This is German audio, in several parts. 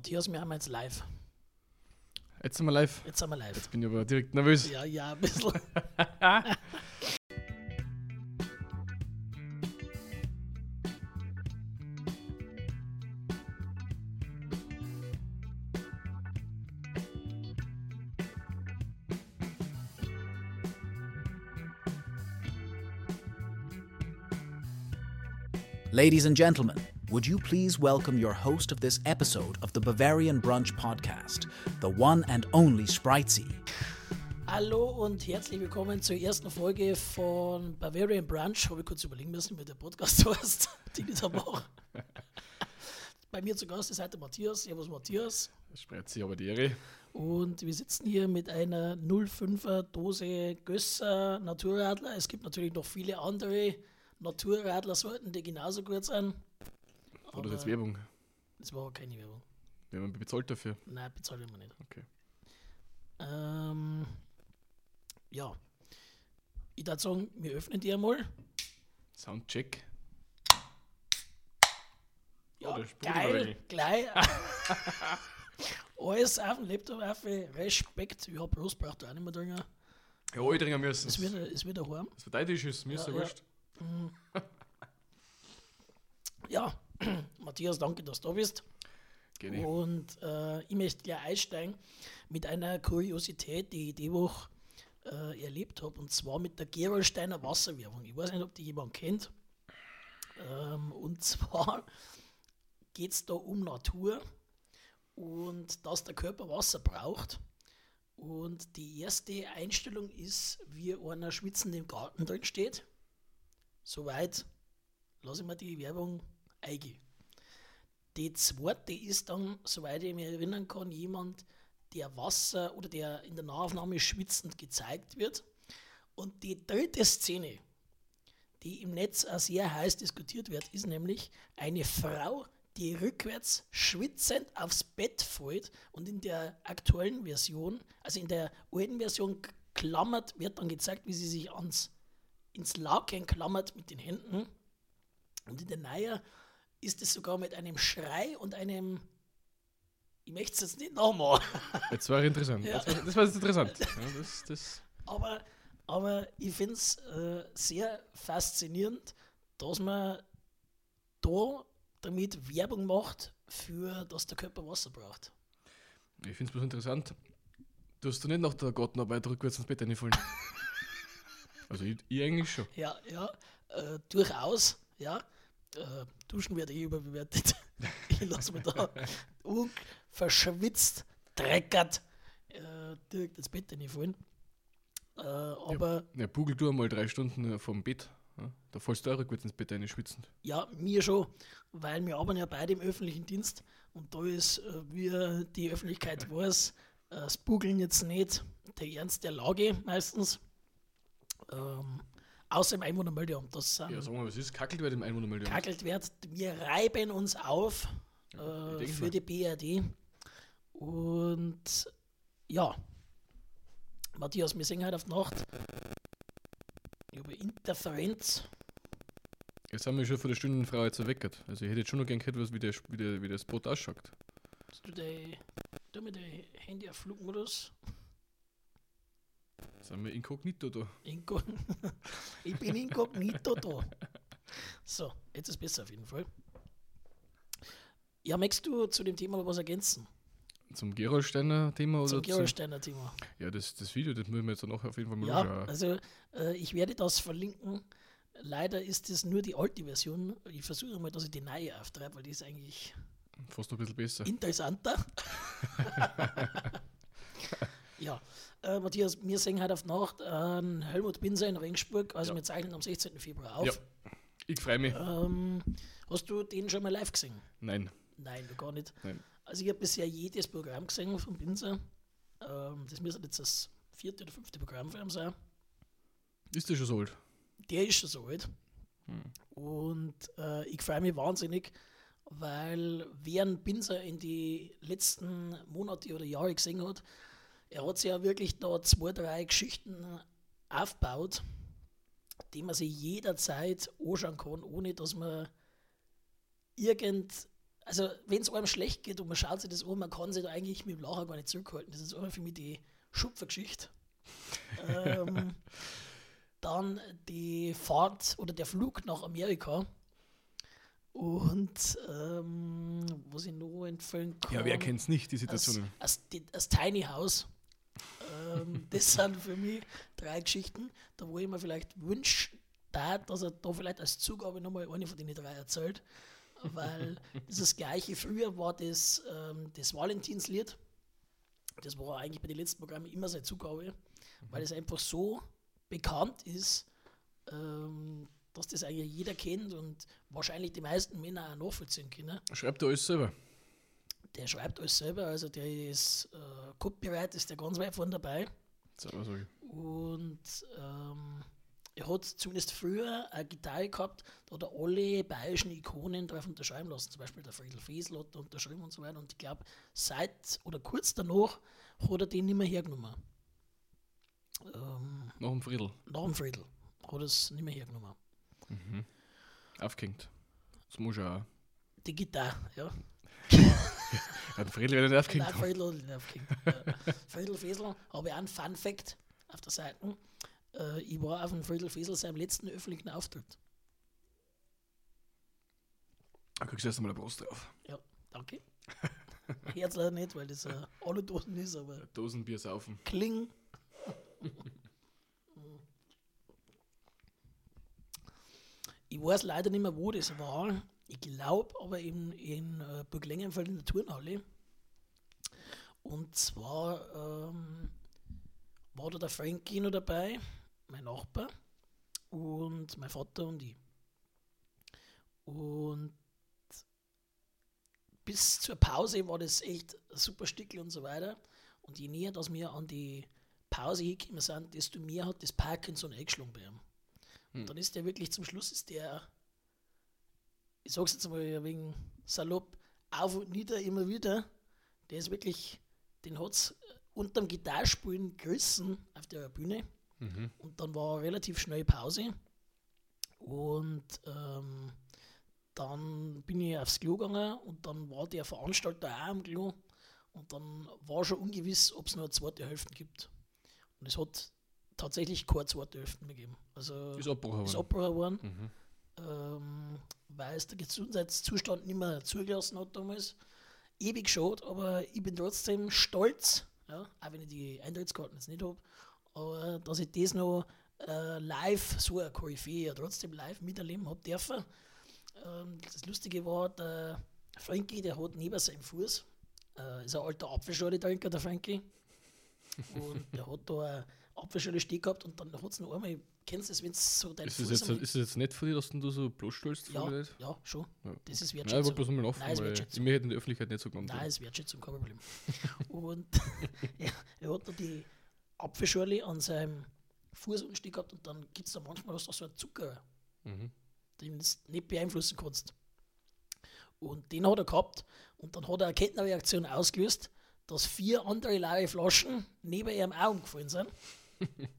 Matthias, wir haben jetzt live. Jetzt sind wir live. Jetzt sind wir live. Jetzt bin ich aber direkt nervös. Ja, ja, ein bisschen. Ladies and gentlemen, would you please welcome your host of this episode of the Bavarian Brunch podcast, the one and only Spritzy. Hallo und herzlich willkommen zur ersten Folge von Bavarian Brunch. Habe ich kurz überlegen müssen, wie der Podcast heißt, ich da mache. Bei mir zu Gast ist heute Matthias. Servus Matthias. Spritzi aber die Ehre. Und wir sitzen hier mit einer 05er Dose Gösser Naturradler. Es gibt natürlich noch viele andere Naturradler-Sorten, die genauso gut sind. Oder ist jetzt Werbung? Das war keine Werbung. Wir haben bezahlt dafür. Nein, bezahlen wir nicht. Okay. Ähm, ja. Ich würde sagen, wir öffnen die einmal. Soundcheck. Ja, Oh, geil, gleich. Alles auf dem Laptop auf. Respekt. Ich habe bloß braucht auch nicht mehr drin. Ja, alle trinken müssen. Es wird, es wird daheim. Das verteidigt ist, mir ist Ja, ja ja. wurscht. Ja, Matthias, danke, dass du da bist. Gerne. Und äh, ich möchte gleich einsteigen mit einer Kuriosität, die ich die Woche äh, erlebt habe, und zwar mit der Gerolsteiner Wasserwerbung. Ich weiß nicht, ob die jemand kennt. Ähm, und zwar geht es da um Natur und dass der Körper Wasser braucht. Und die erste Einstellung ist, wie einer schwitzend im Garten drin steht. Soweit lasse ich mir die Werbung eingehen. Die zweite ist dann, soweit ich mich erinnern kann, jemand, der Wasser oder der in der Nahaufnahme schwitzend gezeigt wird. Und die dritte Szene, die im Netz auch sehr heiß diskutiert wird, ist nämlich eine Frau, die rückwärts schwitzend aufs Bett fällt und in der aktuellen Version, also in der alten Version klammert, wird dann gezeigt, wie sie sich ans, ins Laken klammert mit den Händen. Und in der neuen ist es sogar mit einem Schrei und einem, ich möchte es jetzt nicht nochmal, Jetzt war interessant. Ja. Das, war, das war jetzt interessant. Ja, das, das, aber, aber ich finde es äh, sehr faszinierend, dass man da damit Werbung macht, für dass der Körper Wasser braucht. ich finde es bloß interessant. Du hast du nicht nach der Gartenarbeit rückwärts ins Bett reinfallen. also ich, ich eigentlich schon. Ja, ja, äh, durchaus, ja. Äh, Duschen werde ich überbewertet. ich lasse mich da verschwitzt, dreckert, äh, direkt ins Bett reinfallen. Äh, aber Ja, bugel du einmal drei Stunden äh, vom Bett. Ja? Da fällst du auch rückwärts ins Bett schwitzend. Ja, mir schon, weil wir arbeiten ja beide im öffentlichen Dienst und da ist, äh, wie die Öffentlichkeit weiß, äh, das Bugeln jetzt nicht der Ernst der Lage meistens. Ähm, außer im Einwohnermeldeamt, das sind Ja, sag mal, was ist? Kackelt wird im Einwohnermeldeamt. kackelt wird. Wir reiben uns auf Ja, äh, für mal. die BRD. Und ja, Matthias, wir singen heute auf die Nacht. Über Interferenz. Jetzt haben wir schon vor der Stunde Frau jetzt erweckert. Also ich hätte jetzt schon noch gern gehört, was, wie, der, wie, der, wie das Spot ausschaut. Hast du dein, tu mir dein Handy auf Flugmodus? Sind wir inkognito da? Inko ich bin inkognito da. So, jetzt ist besser auf jeden Fall. Ja, möchtest du zu dem Thema noch was ergänzen? Zum Gerolsteiner Thema oder Zum zum, Gerolsteiner Thema. Ja, das, das Video, das müssen wir jetzt noch auf jeden Fall mal Ja, anschauen. also äh, ich werde das verlinken. Leider ist es nur die alte Version. Ich versuche mal, dass ich die neue auftreibe, weil die ist eigentlich Fast ein bisschen besser. interessanter. ja, äh, Matthias, wir singen heute auf Nacht an Helmut Binser in Regensburg. Also Ja. wir zeichnen am 16. Februar auf. Ja. Ich freue mich. Ähm, hast du den schon mal live gesehen? Nein, Nein, gar nicht. nein. Also ich habe bisher jedes Programm gesehen von Binzer. Ähm, das müsste jetzt das vierte oder fünfte Programm von ihm sein. Ist der schon so alt? Der ist schon so alt. Und äh, ich freue mich wahnsinnig, weil während Binzer in die letzten Monate oder Jahre gesehen hat, er hat sich ja wirklich da zwei, drei Geschichten aufgebaut, die man sich jederzeit anschauen kann, ohne dass man irgend also wenn es einem schlecht geht und man schaut sich das an, man kann sich da eigentlich mit dem Lachen gar nicht zurückhalten. Das ist immer für mich die Schupfergeschichte. ähm, dann die Fahrt oder der Flug nach Amerika. Und ähm, was ich noch empfehlen kann. Ja, wer kennt es nicht, die Situation? das Tiny House. Ähm, das sind für mich drei Geschichten, da wo ich mir vielleicht wünsche, da, dass er da vielleicht als Zugabe nochmal eine von den drei erzählt. Weil das, ist das gleiche früher war das, ähm, das Valentinslied. Das war eigentlich bei den letzten Programmen immer seine Zugabe, weil es einfach so bekannt ist, ähm, dass das eigentlich jeder kennt und wahrscheinlich die meisten Männer auch nachvollziehen können. Schreibt er alles selber. Der schreibt alles selber, also der ist äh, Copyright, ist der ganz weit von dabei. Und ähm, er hat zumindest früher eine Gitarre gehabt, da hat er alle bayerischen Ikonen drauf unterschreiben lassen. Zum Beispiel der Friedel Fiesel hat unterschrieben und so weiter. Und ich glaube, seit oder kurz danach hat er den nicht mehr hergenommen. Ähm, Nach dem Friedel. nach dem Friedel hat er es nicht mehr hergenommen. Aufgehängt. Das muss ja auch. Die Gitarre, ja. Ja, der Friedel wird nicht aufgehängt. Nein. Friedel hat nicht aufgehängt. Friedel Fiesel habe ich auch einen Fun Fact auf der Seite. Äh, ich war auf dem Friedel Fiesel seinem letzten öffentlichen Auftritt. Da kriegst du erst einmal eine Brust drauf. Ja, danke. Herz leider nicht, weil das äh, alle Dosen ist, aber Dosenbier saufen. Kling. ich weiß leider nicht mehr, wo das war. Ich glaube aber in, in äh, Burg Lengenfeld in der Turnhalle. Und zwar ähm, war da der Frankie noch dabei, mein Nachbar, und mein Vater und ich. Und bis zur Pause war das echt ein super Stickel und so weiter. Und je näher, dass wir an die Pause hingekommen sind, desto mehr hat das Parkinson eingeschlagen bei ihm. Und dann ist der wirklich zum Schluss, ist der, ich sag's jetzt mal wegen salopp, auf und nieder immer wieder. Der ist wirklich, den hat's unterm Gitarrspielen gerissen auf der Bühne. Und dann war relativ schnell Pause. Und ähm, dann bin ich aufs Klo gegangen und dann war der Veranstalter auch am Klo. Und dann war schon ungewiss, ob es noch eine zweite Hälfte gibt. Und es hat tatsächlich keine zweite Hälfte mehr gegeben. Also Ist abgebrochen ist worden. abgebrochen worden, ähm, weil es der Gesundheitszustand nicht mehr zugelassen hat damals. Ewig schade, aber ich bin trotzdem stolz, ja, auch wenn ich die Eintrittskarten jetzt nicht habe, aber dass ich das noch äh, live, so eine Koryphäe, ja trotzdem live miterleben habe dürfen. Ähm, das Lustige war, der Frankie, der hat neben seinem Fuß, äh, ist ein alter Apfelschorle-Trinker, der Frankie, und der hat da eine Apfelschorle stehen gehabt und dann hat es noch einmal, kennst du das, wenn es so dein Ist es Fuß jetzt, ist es jetzt nicht von dir, dass du so bloßstellst? ja, vor Leuten? ja, schon. Ja. Das ist Nein, ich Wertschätzung. wollte bloß mal nachfragen, Nein, weil Wertschätzung. mir hätte in der Öffentlichkeit nicht so genannt. Nein, ist Wertschätzung, kein Problem. und er, er hat da die Apfelschorle an seinem Fuß unten gehabt und dann gibt es da manchmal hast du so einen Zucker, Mhm. den du nicht beeinflussen kannst. Und den hat er gehabt und dann hat er eine Kettenreaktion ausgelöst, dass vier andere leere Flaschen neben ihrem Augen gefallen sind.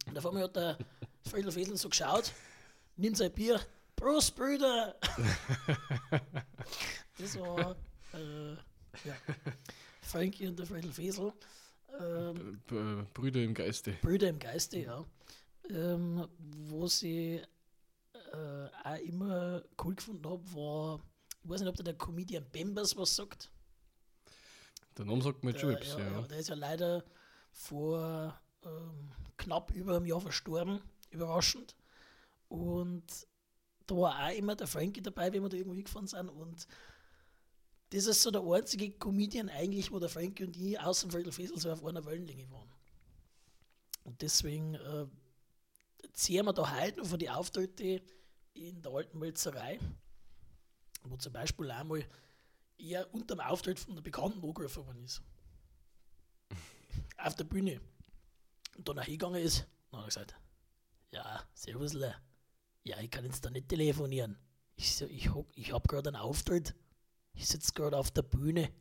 Und auf einmal hat der Friedel Fesel so geschaut, nimmt sein Bier, Prost, Brüder! das war äh, ja, Frankie und der Friedel Fesel. Ähm, Brüder im Geiste. Brüder im Geiste, ja. Ähm, wo sie äh, auch immer cool gefunden habe, war, ich weiß nicht, ob da der Comedian Bembers was sagt. Der Name sagt mir ja, ja. ja, der ist ja leider vor ähm, knapp über einem Jahr verstorben, überraschend. Und da war auch immer der Frankie dabei, wenn wir da irgendwo hingefahren sind. Und das ist so der einzige Comedian eigentlich, wo der Frankie und ich außer dem Friedel Fesel so auf einer Wellenlänge waren. Und deswegen äh, ziehen wir da heute noch von die Auftritte in der alten Melzerei, wo zum Beispiel einmal er unter dem Auftritt von der Bekannten angerufen worden ist. Auf der Bühne. Und dann hingegangen ist, dann hat er gesagt, ja, servusle, ja, ich kann jetzt da nicht telefonieren. Ich, so, ich, ich habe gerade einen Auftritt, ich sitze gerade auf der Bühne.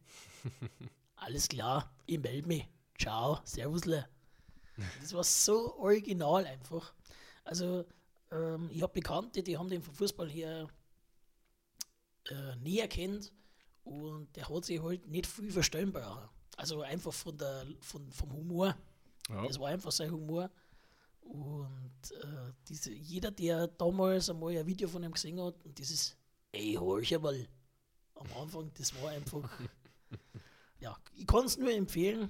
Alles klar, ich melde mich. Ciao, servusle. Das war so original einfach. Also, ähm, ich habe Bekannte, die haben den vom Fußball her äh, näher kennt und der hat sich halt nicht viel verstellen brauchen. Also einfach von der, von, vom Humor. Ja. Das war einfach sein Humor. Und äh, diese, jeder, der damals einmal ein Video von ihm gesehen hat, und dieses Ey, horch mal am Anfang, das war einfach. ja, ich kann es nur empfehlen.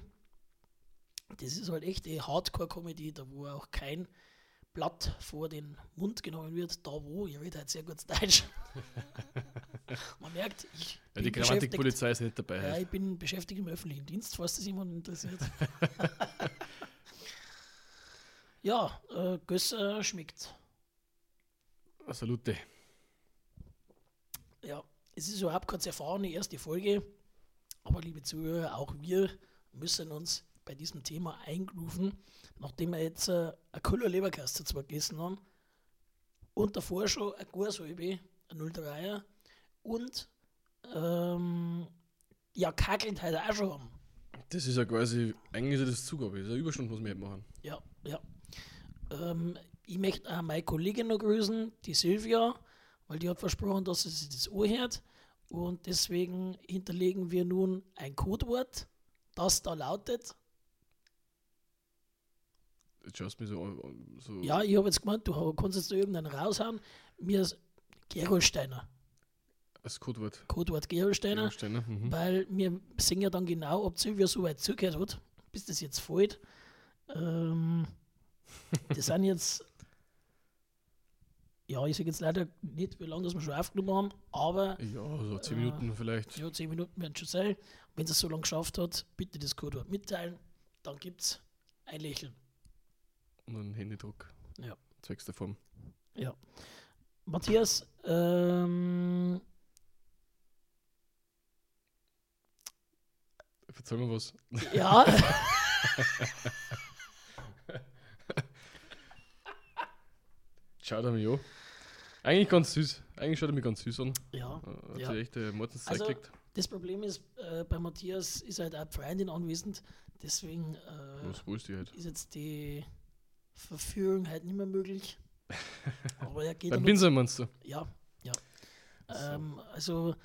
Das ist halt echt eine Hardcore-Comedy, da wo auch kein Blatt vor den Mund genommen wird, da wo, ihr redet halt sehr gut Deutsch. Man merkt, ich Ja, die. Grammatikpolizei ist nicht dabei. Ja, ich bin beschäftigt im öffentlichen Dienst, falls das jemand interessiert. ja, äh, Gösser schmeckt. Salute. Ja, es ist überhaupt keine erfahrene erste Folge, aber liebe Zuhörer, auch wir müssen uns bei diesem Thema eingrooven, nachdem wir jetzt äh, eine Kuller Leberkaste zwar gegessen haben und davor schon eine Gorsalbe, ein 03er und ähm, ja, kackelt heute auch schon haben. Das ist ja quasi, eigentlich ist ja das Zugabe, das ist eine Überstunde, was wir jetzt machen. Ja, ja. Ähm, ich möchte auch meine Kollegin noch grüßen, die Silvia, weil die hat versprochen, dass sie sich das anhört. Und deswegen hinterlegen wir nun ein Codewort, das da lautet. Jetzt schaust du mich so, so Ja, ich habe jetzt gemeint, du kannst jetzt da irgendeinen raushauen. Mir ist Gerolsteiner. als Codewort. Codewort Gerolsteiner. Steiner. Mhm. Weil wir sehen ja dann genau, ob Silvia so weit zugehört hat, bis das jetzt fällt. Ähm, das sind jetzt, ja, ich sage jetzt leider nicht, wie lange das wir schon aufgenommen haben, aber Ja, so 10 Äh, Minuten vielleicht. ja, 10 Minuten werden schon sein. Wenn es so lange geschafft hat, bitte das Codewort mitteilen, dann gibt es ein Lächeln. Und einen Händedruck. Ja. Zwecks der Form. Ja. Matthias, ähm, Verzeih mir was. ja, Schaut er mich an. Eigentlich ganz süß. Eigentlich schaut er mich ganz süß an. ja, Äh, Hat Ja. sich echt äh, Mortens Also- gekriegt. das Problem ist, äh, bei Matthias ist halt auch Freundin anwesend, deswegen äh, halt? ist jetzt die Verführung halt nicht mehr möglich. Aber er geht Beim Pinsel meinst du? Ja, ja. So. Ähm, also,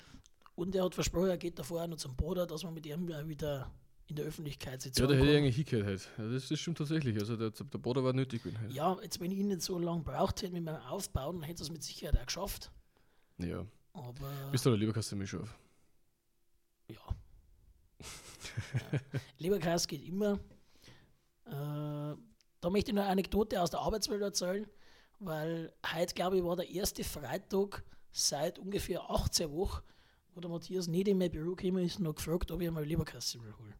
und er hat versprochen, er geht davor auch noch zum Bruder, dass man mit ihm wieder in der Öffentlichkeit sitzt. Ja, der hätte ich eigentlich hingehört halt. Ja, das, das stimmt tatsächlich. Also der, der Bruder war nötig gewesen halt. Ja, jetzt wenn ich ihn nicht so lange braucht hätte mit meinem Aufbauen, dann hätte es mit Sicherheit auch geschafft. Ja. Aber Bist du der Leberkaste mich schon auf? ja. ja. Leberkäse geht immer. Äh, da möchte ich noch eine Anekdote aus der Arbeitswelt erzählen, weil heute, glaube ich, war der erste Freitag seit ungefähr 18 Wochen, wo der Matthias nicht in mein Büro gekommen ist und noch gefragt, ob ich mal Leberkäse hole.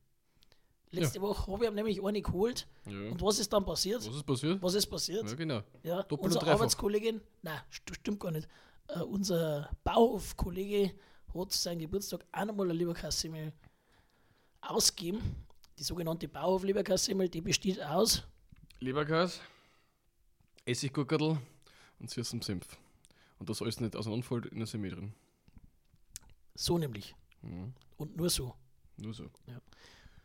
Letzte Woche habe ich nämlich eine geholt. Ja. Und was ist dann passiert? Was ist passiert? Was ist passiert? Ja, genau. Ja, Doppelt und unsere. Arbeitskollegin, nein, st stimmt gar nicht. Äh, unser Bauhofkollege hat zu seinem Geburtstag auch nochmal eine Leberkassemmel ausgegeben. Die sogenannte Bauhof-Leberkassemmel, die besteht aus, Leberkas, Essiggurkerl und süßem Senf. Und das alles nicht auseinanderfällt in der Semmel drin. so nämlich. Mhm. Und nur so. Nur so.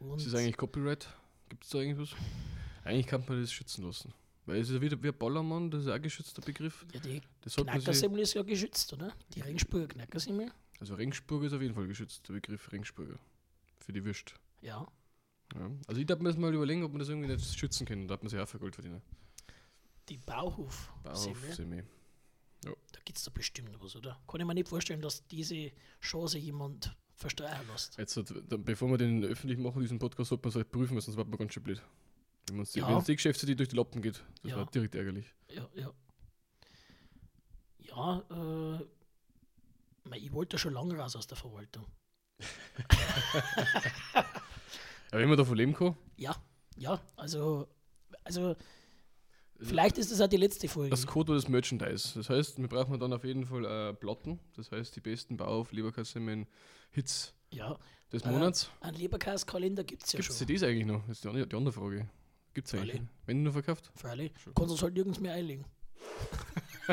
Und Ist das eigentlich Copyright? Gibt es da irgendwas? Eigentlich kann man das schützen lassen. Weil es ist ja wieder wie ein Ballermann, das ist auch ein geschützter Begriff. ja, die Knackersemmel ist ja geschützt, oder? Die Regensburger Knackersemmel. also Ringsburger ist auf jeden Fall geschützt, der Begriff Ringsburger. Für die Würst. Ja. Ja. Also ich darf mir das mal überlegen, ob man das irgendwie nicht schützen kann. Da hat man sich auch für Gold verdienen. Die Bauhof-Semmel. Bauhof, Semi. Da gibt es da bestimmt was, oder? Kann ich mir nicht vorstellen, dass diese Chance jemand verstreichen lässt. Jetzt, bevor wir den öffentlich machen, diesen Podcast, sollte man es halt prüfen, sonst wird man ganz schön blöd. Wenn die, Ja. die Geschäftsidee durch die Lappen geht, das Ja. war direkt ärgerlich. Ja, ja. Ja, äh, ich wollte schon lange raus aus der Verwaltung. Aber wenn man davon leben kann, Ja, ja, also, also vielleicht ist das auch die letzte Folge. das Code des Merchandise. Das heißt, wir brauchen dann auf jeden Fall äh, Platten. Das heißt, die besten Bauauf, Leberkassemmen, Hits ja, des Äh, Monats. einen Leberkäse-Kalender gibt es ja Gibt es schon. CDs eigentlich noch? Das ist die andere, die andere Frage. Gibt es eigentlich? Wenn nur verkauft? Freilich. Schon. Kannst uns halt nirgends mehr einlegen.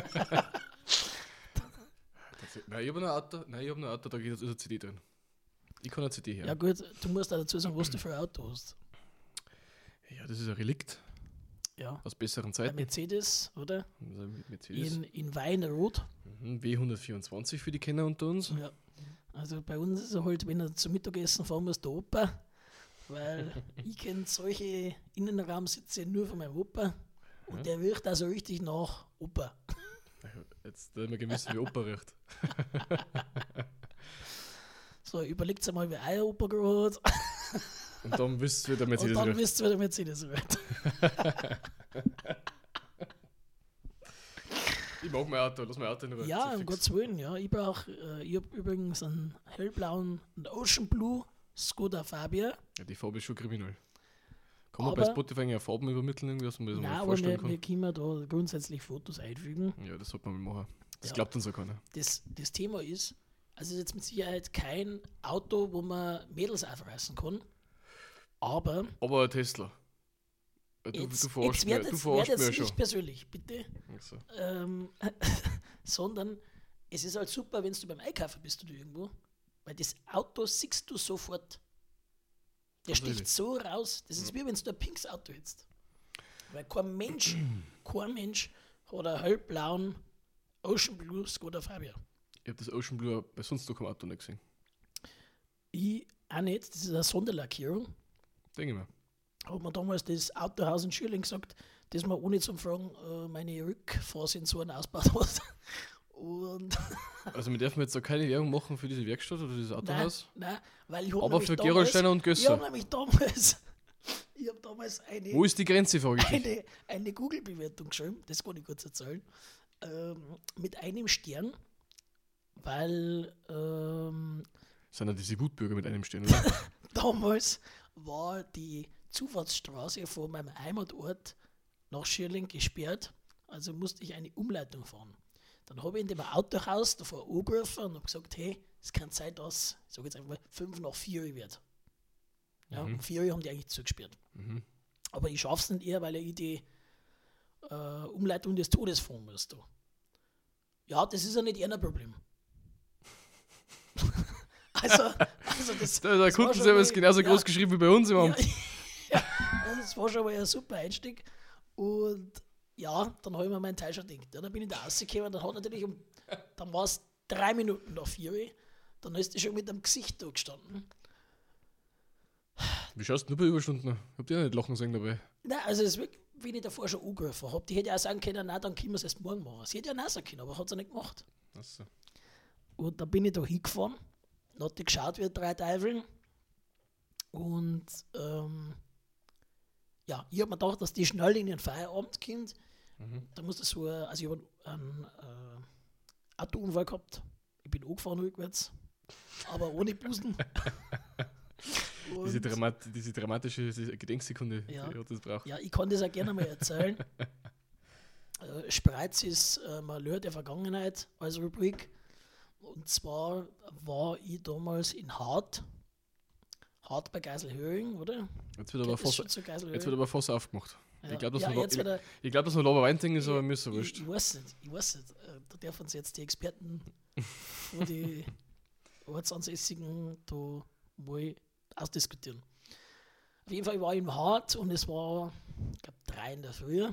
Nein, ich habe ein Auto, nein, ich habe ein Auto, da geht eine CD drin. Ich kann eine CD her. Ja. gut, du musst auch dazu sagen, was du für ein Auto hast. Ja, das ist ein Relikt Ja, aus besseren Zeiten. Mercedes, oder? Also Mercedes. In, in Weinrot. Mhm, W124 für die Kenner unter uns. Ja. Also bei uns ist er halt, wenn er zum Mittagessen fahren muss, der Opa. Weil ich kenne solche Innenraumsitze nur von meinem Opa. Und der riecht also richtig nach Opa. Jetzt äh, wir gemessen, wie Opa riecht. So, überlegt einmal, wie euer Opa gerade hat. Und dann wisst ihr, wie der Und Mercedes dann riecht. wisst ihr, wie der Mercedes riecht. Ich mag mein Auto, lass mein Auto in Ruhe. Ja, um. Gottes Willen, ja. Ich brauche, äh, ich habe übrigens einen hellblauen einen Ocean Blue Skoda Fabia. Ja, die Farbe ist schon kriminell. Kann man bei Aber- Spotify eigentlich auch Farben übermitteln, irgendwie, dass man das Nein, mal aber vorstellen wir, kann? wir können da grundsätzlich Fotos einfügen. Ja, das sollte man mal machen. Das Ja. glaubt uns auch keiner. Das, das Thema ist, also es ist jetzt mit Sicherheit kein Auto, wo man Mädels aufreißen kann. Aber Aber ein Tesla. Ja, Du, jetzt, du verarschst jetzt wird du jetzt, ja jetzt schon. nicht persönlich, bitte. Also, Ähm, sondern es ist halt super, wenn du beim Einkaufen bist oder irgendwo, weil das Auto siehst du sofort. Der Also sticht so raus. Das ist wie wenn du ein pinkes Auto hättest. Weil kein Mensch, kein Mensch hat einen hellblauen Ocean Blue Skoda Fabia. ich habe das Ocean Blue bei sonst noch keinem Auto nicht gesehen. Ich auch nicht, das ist eine Sonderlackierung. Denke ich mir. Hat mir damals das Autohaus in Schürling gesagt, dass man ohne zum Fragen äh, meine Rückfahrsensoren ausgebaut hat. Und Also, wir dürfen jetzt da keine Werbung machen für diese Werkstatt oder dieses nein, Autohaus. nein, weil ich hab Aber für Gerolsteiner und Ich habe Gösser. nämlich damals, ich habe damals eine, Wo ist die Grenze, frage ich eine, eine Google-Bewertung geschrieben, das kann ich kurz erzählen, ähm, mit einem Stern, weil ähm, Sind ja diese Wutbürger mit einem stehen, oder? damals war die Zufahrtsstraße von meinem Heimatort nach Schierling gesperrt, also musste ich eine Umleitung fahren. Dann habe ich in dem Autohaus davor angerufen und habe gesagt, hey, es kann sein, dass, ich sage jetzt einfach mal, 5 nach 4 wird. Ja, um 4 Uhr haben die eigentlich zugesperrt. Mhm. Aber ich schaffe es nicht eher, weil ich die äh, Umleitung des Todes fahren muss. Da. Ja, das ist ja nicht eher ein Problem. Also, also das, Der, der Kundenservice ist genauso ja, groß geschrieben wie bei uns im ja, Amt. ja, das war schon mal ein super Einstieg. Und ja, dann habe ich mir meinen Teil schon gedacht. Ja, dann bin ich da rausgekommen, dann hat natürlich um, dann war es drei Minuten nach vier Uhr. Dann ist die schon mit dem Gesicht da gestanden. Wie schaust du nur bei Überstunden? Habt ihr ja nicht lachen sehen dabei? Nein, also es ist wirklich, wie ich davor schon angerufen habe. Die hätte auch sagen können, nein, dann können wir es erst morgen machen. Sie hätte ja nein sagen können, aber hat sie nicht gemacht. Achso. Und dann bin ich da hingefahren, die geschaut wie drei Teufel. Und ähm, ja, ich habe mir gedacht, dass die schnell in den Feierabend kommt. Da musste so, also ich habe einen äh, Autounfall gehabt. Ich bin angefahren rückwärts, aber ohne Busen. Diese, Dramat diese dramatische Gedenksekunde, Ja. die hat das braucht. Ja, ich kann das auch gerne mal erzählen. äh, Spreiz ist äh, Malheur der Vergangenheit als Rubrik. Und zwar war ich damals in Hart. Hart bei Geiselhöring, oder? Jetzt wird aber zu jetzt wird aber fast aufgemacht. Ja. Ich glaube, dass ja, jetzt wird er- Ich glaube, dass noch Laberweinting ist, aber mir ist so ich, wurscht. ich weiß nicht, ich weiß nicht. Äh, Da dürfen uns jetzt die Experten von die Ortsansässigen da mal ausdiskutieren. Auf jeden Fall war ich im Hart und es war, ich glaube, drei in der Früh.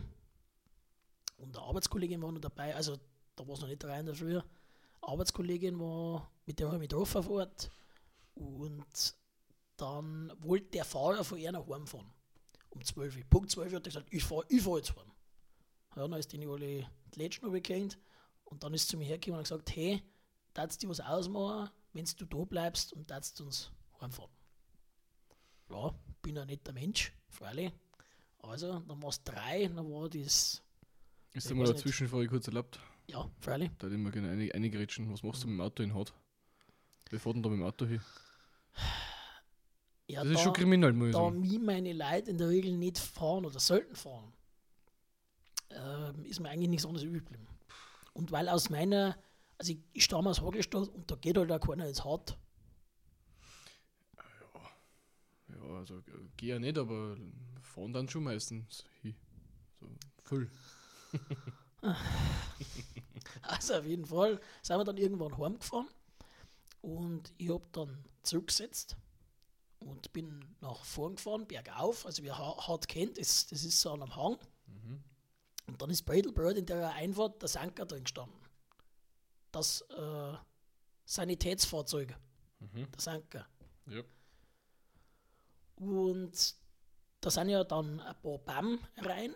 Und eine Arbeitskollegin war noch dabei, also da war es noch nicht drei in der Früh. Arbeitskollegin war, mit der habe ich mich getroffen vor Ort. Und dann wollte der Fahrer von ihr nach Hause fahren. Um 12 Uhr. Punkt 12 Uhr hat er gesagt, ich fahre ich fahr jetzt heim. Ja, dann ist die alle die Lätschen runtergehängt und dann ist zu mir hergekommen und hat gesagt, hey, darfst du was ausmachen, wenn du da bleibst und darfst uns heimfahren. Ja, bin ein netter Mensch, freilich. Also, dann war es drei, dann war das, Ist da mal nicht. Zwischenfrage kurz erlaubt? Ja, freilich. Da hätte ich mir gerne einig, eingerätschen. Was machst du mit dem Auto in Haut? Wer fährt denn da mit dem Auto hin? Ja, Das ist da, schon kriminell, muss ich da sagen. mich meine Leute in der Regel nicht fahren oder selten fahren, ähm, ist mir eigentlich nichts anderes übrig geblieben. Und weil aus meiner, also ich, ich stamme aus Hagelstadt und da geht halt auch keiner ins Hart. Ja, also äh, geh ja nicht, aber fahren dann schon meistens hin. So, voll. Also auf jeden Fall sind wir dann irgendwann heimgefahren und ich habe dann zurückgesetzt und bin nach vorn gefahren, bergauf. Also Ha- hart kennt, das, das ist so an einem Hang. Und dann ist Bradlebird in der Einfahrt das Anker drin gestanden. Das äh, Sanitätsfahrzeug der Sanker. Ja. Und da sind ja dann ein paar BAM rein.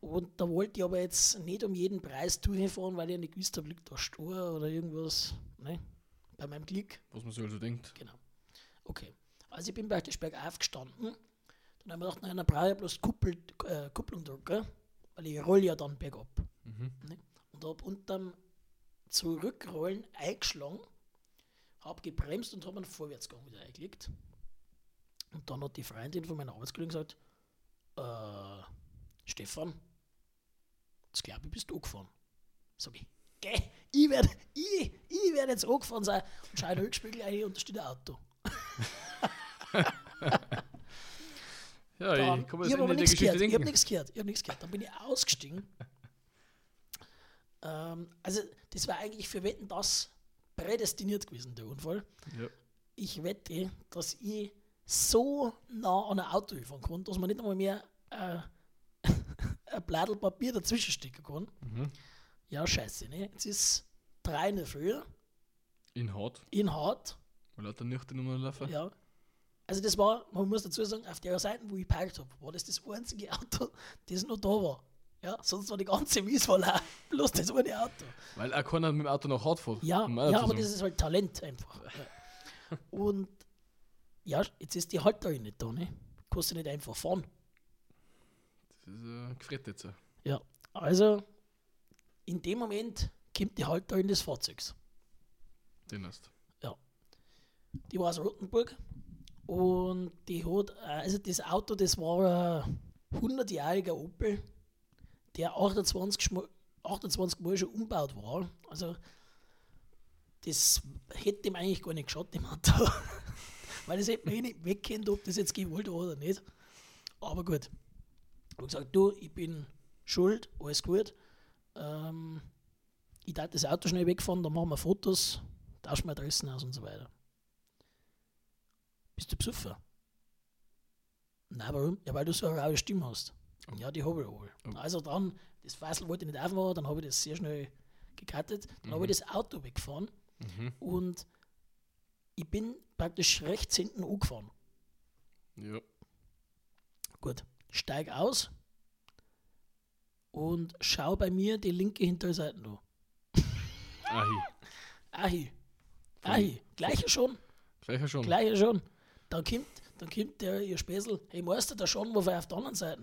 Und da wollte ich aber jetzt nicht um jeden Preis durchfahren, weil ich nicht gewusst habe, liegt da Stor oder irgendwas. Ne? Bei meinem Klick. Was man sich also denkt. Genau. Okay. Also ich bin praktisch bergauf gestanden. Dann haben wir gedacht, nein, dann brauche ich bloß Kuppel, äh, Kupplung drücken, weil ich roll ja dann bergab. Ne? Und habe unterm Zurückrollen eingeschlagen, habe gebremst und habe einen Vorwärtsgang wieder eingelegt. Und dann hat die Freundin von meiner Arbeitskollegen gesagt, äh, Stefan, das glaube ich, bist du angefahren. Sag ich, geh, ich werde ich, ich werd jetzt angefahren sein und schaue in den Rückspiegel rein und da steht ein Auto. Ja, Dann, ich kann mir ich der nichts Geschichte gehört. Ich habe nichts gehört. Ich habe nichts gehört. Dann bin ich ausgestiegen. ähm, also, das war eigentlich für Wetten das prädestiniert gewesen, der Unfall. Ja. Ich wette, dass ich so nah an ein Auto fahren kann, dass man nicht einmal mehr äh, ein Bladel Papier dazwischen stecken kann. Mhm. Ja, scheiße, ne? Jetzt ist drei in der Früh, In Haut, in hart. weil lauter nicht die Nummer laufen. Ja. Also das war, man muss dazu sagen, auf der Seite, wo ich parkt habe, war das das einzige Auto, das noch da war. Ja, sonst war die ganze Wieswahl auch bloß das eine Auto. Weil auch keiner mit dem Auto nach Haut fährt. Ja, ja aber das ist halt Talent einfach. Ja. Und ja, jetzt ist die Halterin nicht da, ne? Kannst du nicht einfach fahren. Das ist äh, gefret jetzt. Ja, also in dem Moment kommt die Halterin des Fahrzeugs. Den hast. Ja. Die war aus Rotenburg und die hat, also das Auto, das war ein 100-jähriger Opel, der 28, Schmo- 28 Mal schon umgebaut war. Also das hätte ihm eigentlich gar nicht geschaut, dem Auto. Weil das hätte man eh nicht wegkennt, ob das jetzt gewollt war oder nicht. Aber gut. Habe gesagt, du, ich bin schuld, alles gut. Ähm, ich darf das Auto schnell wegfahren, dann machen wir Fotos, tauschen wir Adressen aus und so weiter. Bist du besoffen? Nein, warum? Ja, weil du so eine raue Stimme hast. Ja, die habe ich wohl. Also dann, das Fassel wollte ich nicht aufmachen, dann habe ich das sehr schnell gekattet. Dann habe ich das Auto weggefahren und ich bin praktisch rechts hinten angefahren. Ja. Gut, steig aus und schau bei mir die linke hintere Seite an. Ahi. Ahi. Ahi. Gleiche schon. Gleicher schon. Gleiche schon. Dann kommt, dann kommt der ihr Späßel, hey Meister, da schon, wo wir auf der anderen Seite.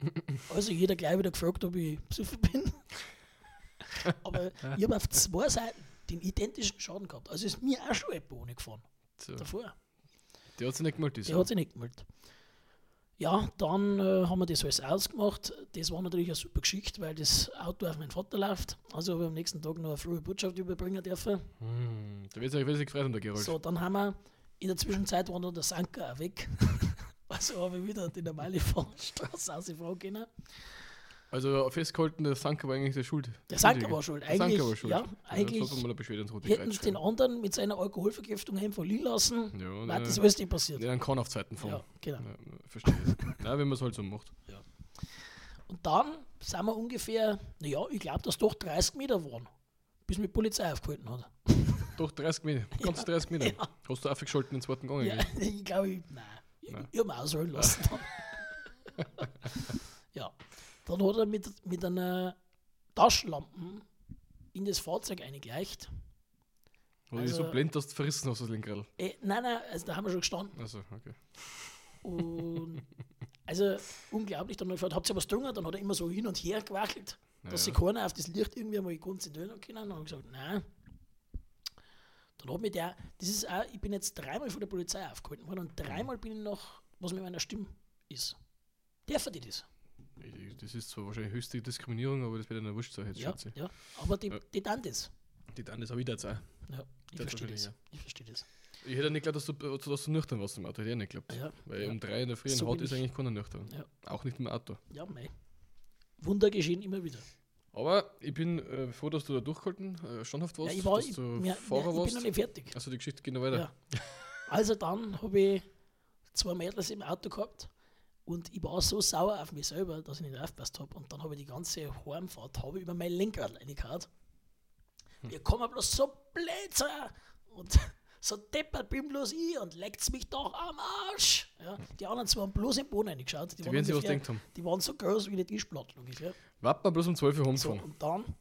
Also jeder gleich wieder gefragt, ob ich besoffen bin. Aber ich habe auf zwei Seiten den identischen Schaden gehabt. Also ist mir auch schon jemand ohne gefahren. So. Davor. Der hat sich nicht gemeldet. Der hat sich nicht gemeldet. Ja, dann äh, haben wir das alles ausgemacht. Das war natürlich eine super Geschichte, weil das Auto auf meinen Vater läuft. Also habe ich am nächsten Tag noch eine frühe Botschaft überbringen dürfen. Hm, da wird sich wird sich gefreut der Gerold. So, dann haben wir in der Zwischenzeit war noch der Sanker auch weg. also habe ich wieder die normale Fahrstraße rausfahren können. Also festgehalten, der Sanker war eigentlich der Schuld. Der Sanker war schuld. Der Eigentlich, Sanker war schuld. ja, eigentlich ins Rote hätten sie den anderen mit seiner Alkoholvergiftung liegen lassen. Ja, war das äh, alles nicht passiert. Ja, dann kann auf Zeiten fahren. Ja, genau. Ja, verstehe. Nein, wenn man es halt so macht. Und dann sind wir ungefähr, naja, ich glaube, dass doch 30 Meter waren, bis mich die Polizei aufgehalten hat. Doch 30 Meter. Ganz 30 Meter. Ja. Hast du aufgeschalten den zweiten Gang? Ja, eigentlich? ich glaube, ich, nein, ich, Nein. ich habe ihn ausholen lassen. Ja, dann hat er mit, mit einer Taschenlampe in das Fahrzeug eingleicht. Weil ich so Also- blind, dass du verrissen hast, das Lenkrad. Äh, nein, nein, also da haben wir schon gestanden. Also, okay. Und also unglaublich, dann hat er gefragt, habt ihr was getrunken? Dann hat er immer so hin und her gewackelt, dass Ja. sich keiner auf das Licht irgendwie einmal konzentrieren können. Dann habe ich gesagt, nein. Dann hat mich der, das ist auch, ich bin jetzt dreimal von der Polizei aufgehalten worden und dreimal bin ich noch, was mit meiner Stimme ist. Dürfen die das? Ich- Das ist zwar wahrscheinlich höchste Diskriminierung, aber das wird eine Wurscht sein, jetzt Ja, schätze ich. ja. Aber die, Ja. die dann das. Die dann das auch wieder sein. Ja, ich Das verstehe das. wahrscheinlich, Ich verstehe das. Ich hätte nicht geglaubt, dass du, dass du nüchtern warst im Auto. Hätte ich nicht geglaubt. Ja, Weil ja. um drei in der Früh So Haut bin ist ich. eigentlich keiner nüchtern. Ja. Auch nicht im Auto. Ja, mei. Wunder geschehen immer wieder. Aber ich bin äh, froh, dass du da durchgehalten, äh, standhaft warst, ja, ich war, dass ich, du mir, Fahrer mir, ich bin warst. noch nicht fertig. Also die Geschichte geht noch weiter. Ja. Also dann habe ich zwei Mädels im Auto gehabt und ich war so sauer auf mich selber, dass ich nicht aufgepasst habe. Und dann habe ich die ganze Heimfahrt habe über mein Lenkrad reingehauen. Hm. Wie kann man bloß so blöd sein? Und so deppert bin bloß ich und leckt's mich doch am Arsch. Ja, die anderen zwei haben bloß im Boden reingeschaut. Die werden sich was denkt haben. Die waren so groß wie die Tischplatten ungefähr. Wapper bloß um 12 Uhr So, heimgefahren. und dann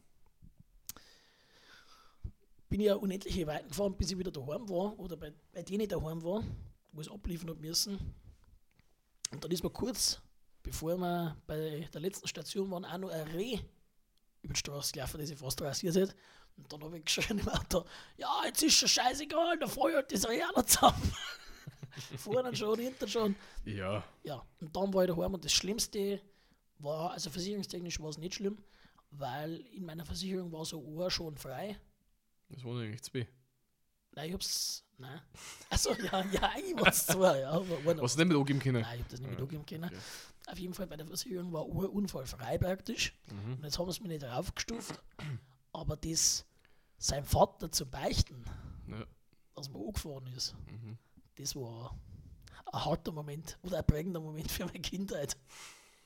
bin ich ja unendliche Weiten gefahren, bis ich wieder daheim war oder bei, bei denen ich daheim war, wo ich abliefern hab müssen. Und dann ist mir kurz, bevor wir bei der letzten Station waren, auch noch ein Reh über die Straße gelaufen, das ich fast rasiert hat. Und dann habe ich geschrien im Auto, ja, jetzt ist schon scheißegal, der feuert das Reh noch zusammen. Vorne schon, hinten schon. Ja, Ja, und dann war ich daheim und das Schlimmste war, also versicherungstechnisch war es nicht schlimm, weil in meiner Versicherung war so ein Ohr schon frei. das waren eigentlich zwei. Nein, ich hab's, nein. Also ja, ja, eigentlich war es zwei, ja. Aber Was du nicht mit angeben können? Nein, ich hab das nicht mit angeben können. okay. Auf jeden Fall bei der Versicherung war Urunfall frei praktisch. Mhm. Und jetzt haben sie mich nicht draufgestuft. Aber das, sein Vater zu beichten, Ja. dass man angefahren ist, Mhm. das war ein harter Moment oder ein prägender Moment für meine Kindheit.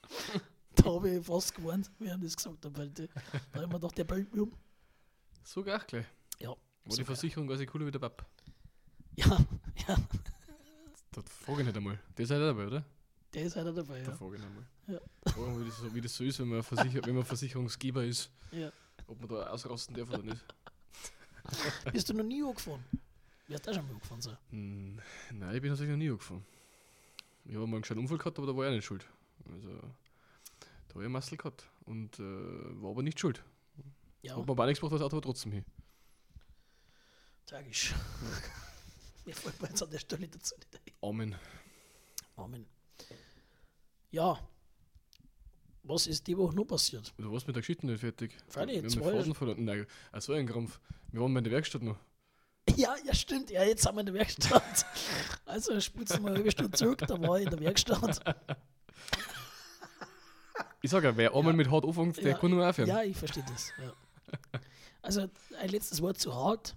da habe ich fast gewarnt, während ich das gesagt habe, weil die, da habe ich mir gedacht, der bringt mich um. So gleich. Ja, War die. Versicherung quasi cooler wie der Papp? ja, ja, Das frage ich nicht einmal. Der seid ihr dabei, oder? der ist einer dabei. Da Ja. frage ich nicht einmal. Ja. Fragen, wie, das so, wie das so ist, wenn man, Versicher wenn man Versicherungsgeber ist, Ja. ob man da ausrasten darf oder nicht. Bist du noch nie angefahren? Wirst du auch schon mal angefahren sein? Hm, nein, ich bin tatsächlich noch nie angefahren. Ich habe mal einen gescheiten Unfall gehabt, aber da war ich nicht schuld. Also, da habe ich einen gehabt und äh, war aber nicht schuld. Ja, Hat mir aber nichts gebracht, das Auto war trotzdem hin. Tragisch. Mir fällt mir jetzt an der Stelle dazu nicht ein. Amen. Amen. Ja, was ist die Woche noch passiert? Du warst mit der Geschichte nicht fertig. Freilich, wir haben verloren. Nein, ach so ein Krampf. Wir waren mal in der Werkstatt noch. Ja, ja, stimmt. Ja, jetzt sind wir in der Werkstatt. Also, sputzen wir eine halbe Stunde zurück, da war ich in der Werkstatt. Ich sage ja, wer einmal mit hart anfängt, der Ja, kann nur aufhören. Ja, ich verstehe das. Ja. Also, ein letztes Wort zu hart.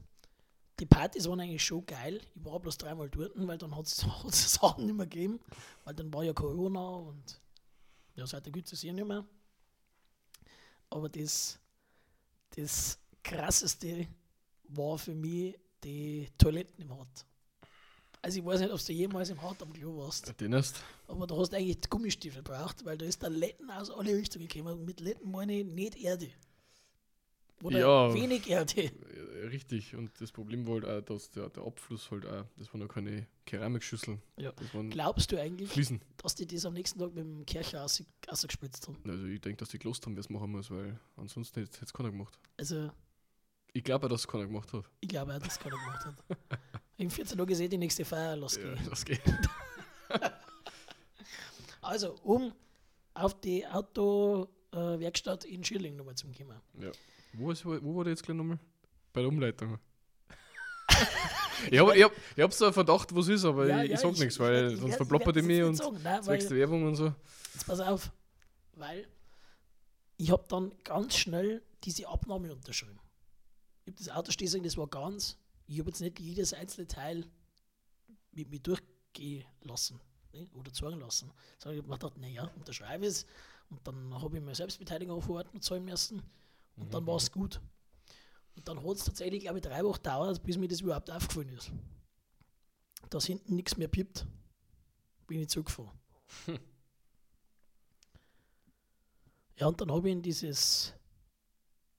Die Partys waren eigentlich schon geil. Ich war bloß dreimal dort, weil dann hat es Sachen nicht mehr gegeben. Weil dann war ja Corona und ja, seitdem gibt es ja nicht mehr. Aber das, das Krasseste war für mich die Toiletten im Hart. Also ich weiß nicht, ob du jemals im Hart am Klo warst. Den erst. Aber da hast du eigentlich Gummistiefel gebraucht, weil da ist der Letten aus alle Richtungen gekommen. Und mit Letten meine ich nicht Erde. Oder Ja. wenig Erde. Ja, richtig. Und das Problem war halt auch, dass der, der Abfluss halt auch, das waren noch keine Keramikschüsseln. Ja. Glaubst du eigentlich, Fliesen. dass die das am nächsten Tag mit dem Kercher rausgespritzt haben? Also ich denke, dass die gelost haben, wer es machen muss, weil ansonsten hätte es keiner gemacht. Also, Ich glaube auch, dass es keiner gemacht hat. ich glaube auch, dass keiner gemacht hat. In 14 Tagen sehe die nächste Feier Ja, losgehen. das geht. Also, um auf die Autowerkstatt in Schirling nochmal zu kommen. Ja. Wo, ist, wo war der jetzt gleich nochmal? Bei der Umleitung. ich habe ich hab, ich hab so einen Verdacht, was ist, aber Ja, ich, ja, sag ich- nichts, ich weil ich sonst verploppert ich mich und zwecks der Werbung und so. Jetzt pass auf, weil ich habe dann ganz schnell diese Abnahme unterschrieben. Ich habe das Autostehung, das war ganz, ich habe jetzt nicht jedes einzelne Teil mit mir durchgehen lassen ne, oder zeigen lassen. Sondern ich habe mir gedacht, naja, unterschreibe es und dann habe ich mir Selbstbeteiligung vor Ort zahlen müssen und dann war es gut. Und dann hat es tatsächlich, glaube ich, drei Wochen gedauert, bis mir das überhaupt aufgefallen ist. Dass hinten nichts mehr piept, bin ich zurückgefahren. Ja, und dann habe ich in dieses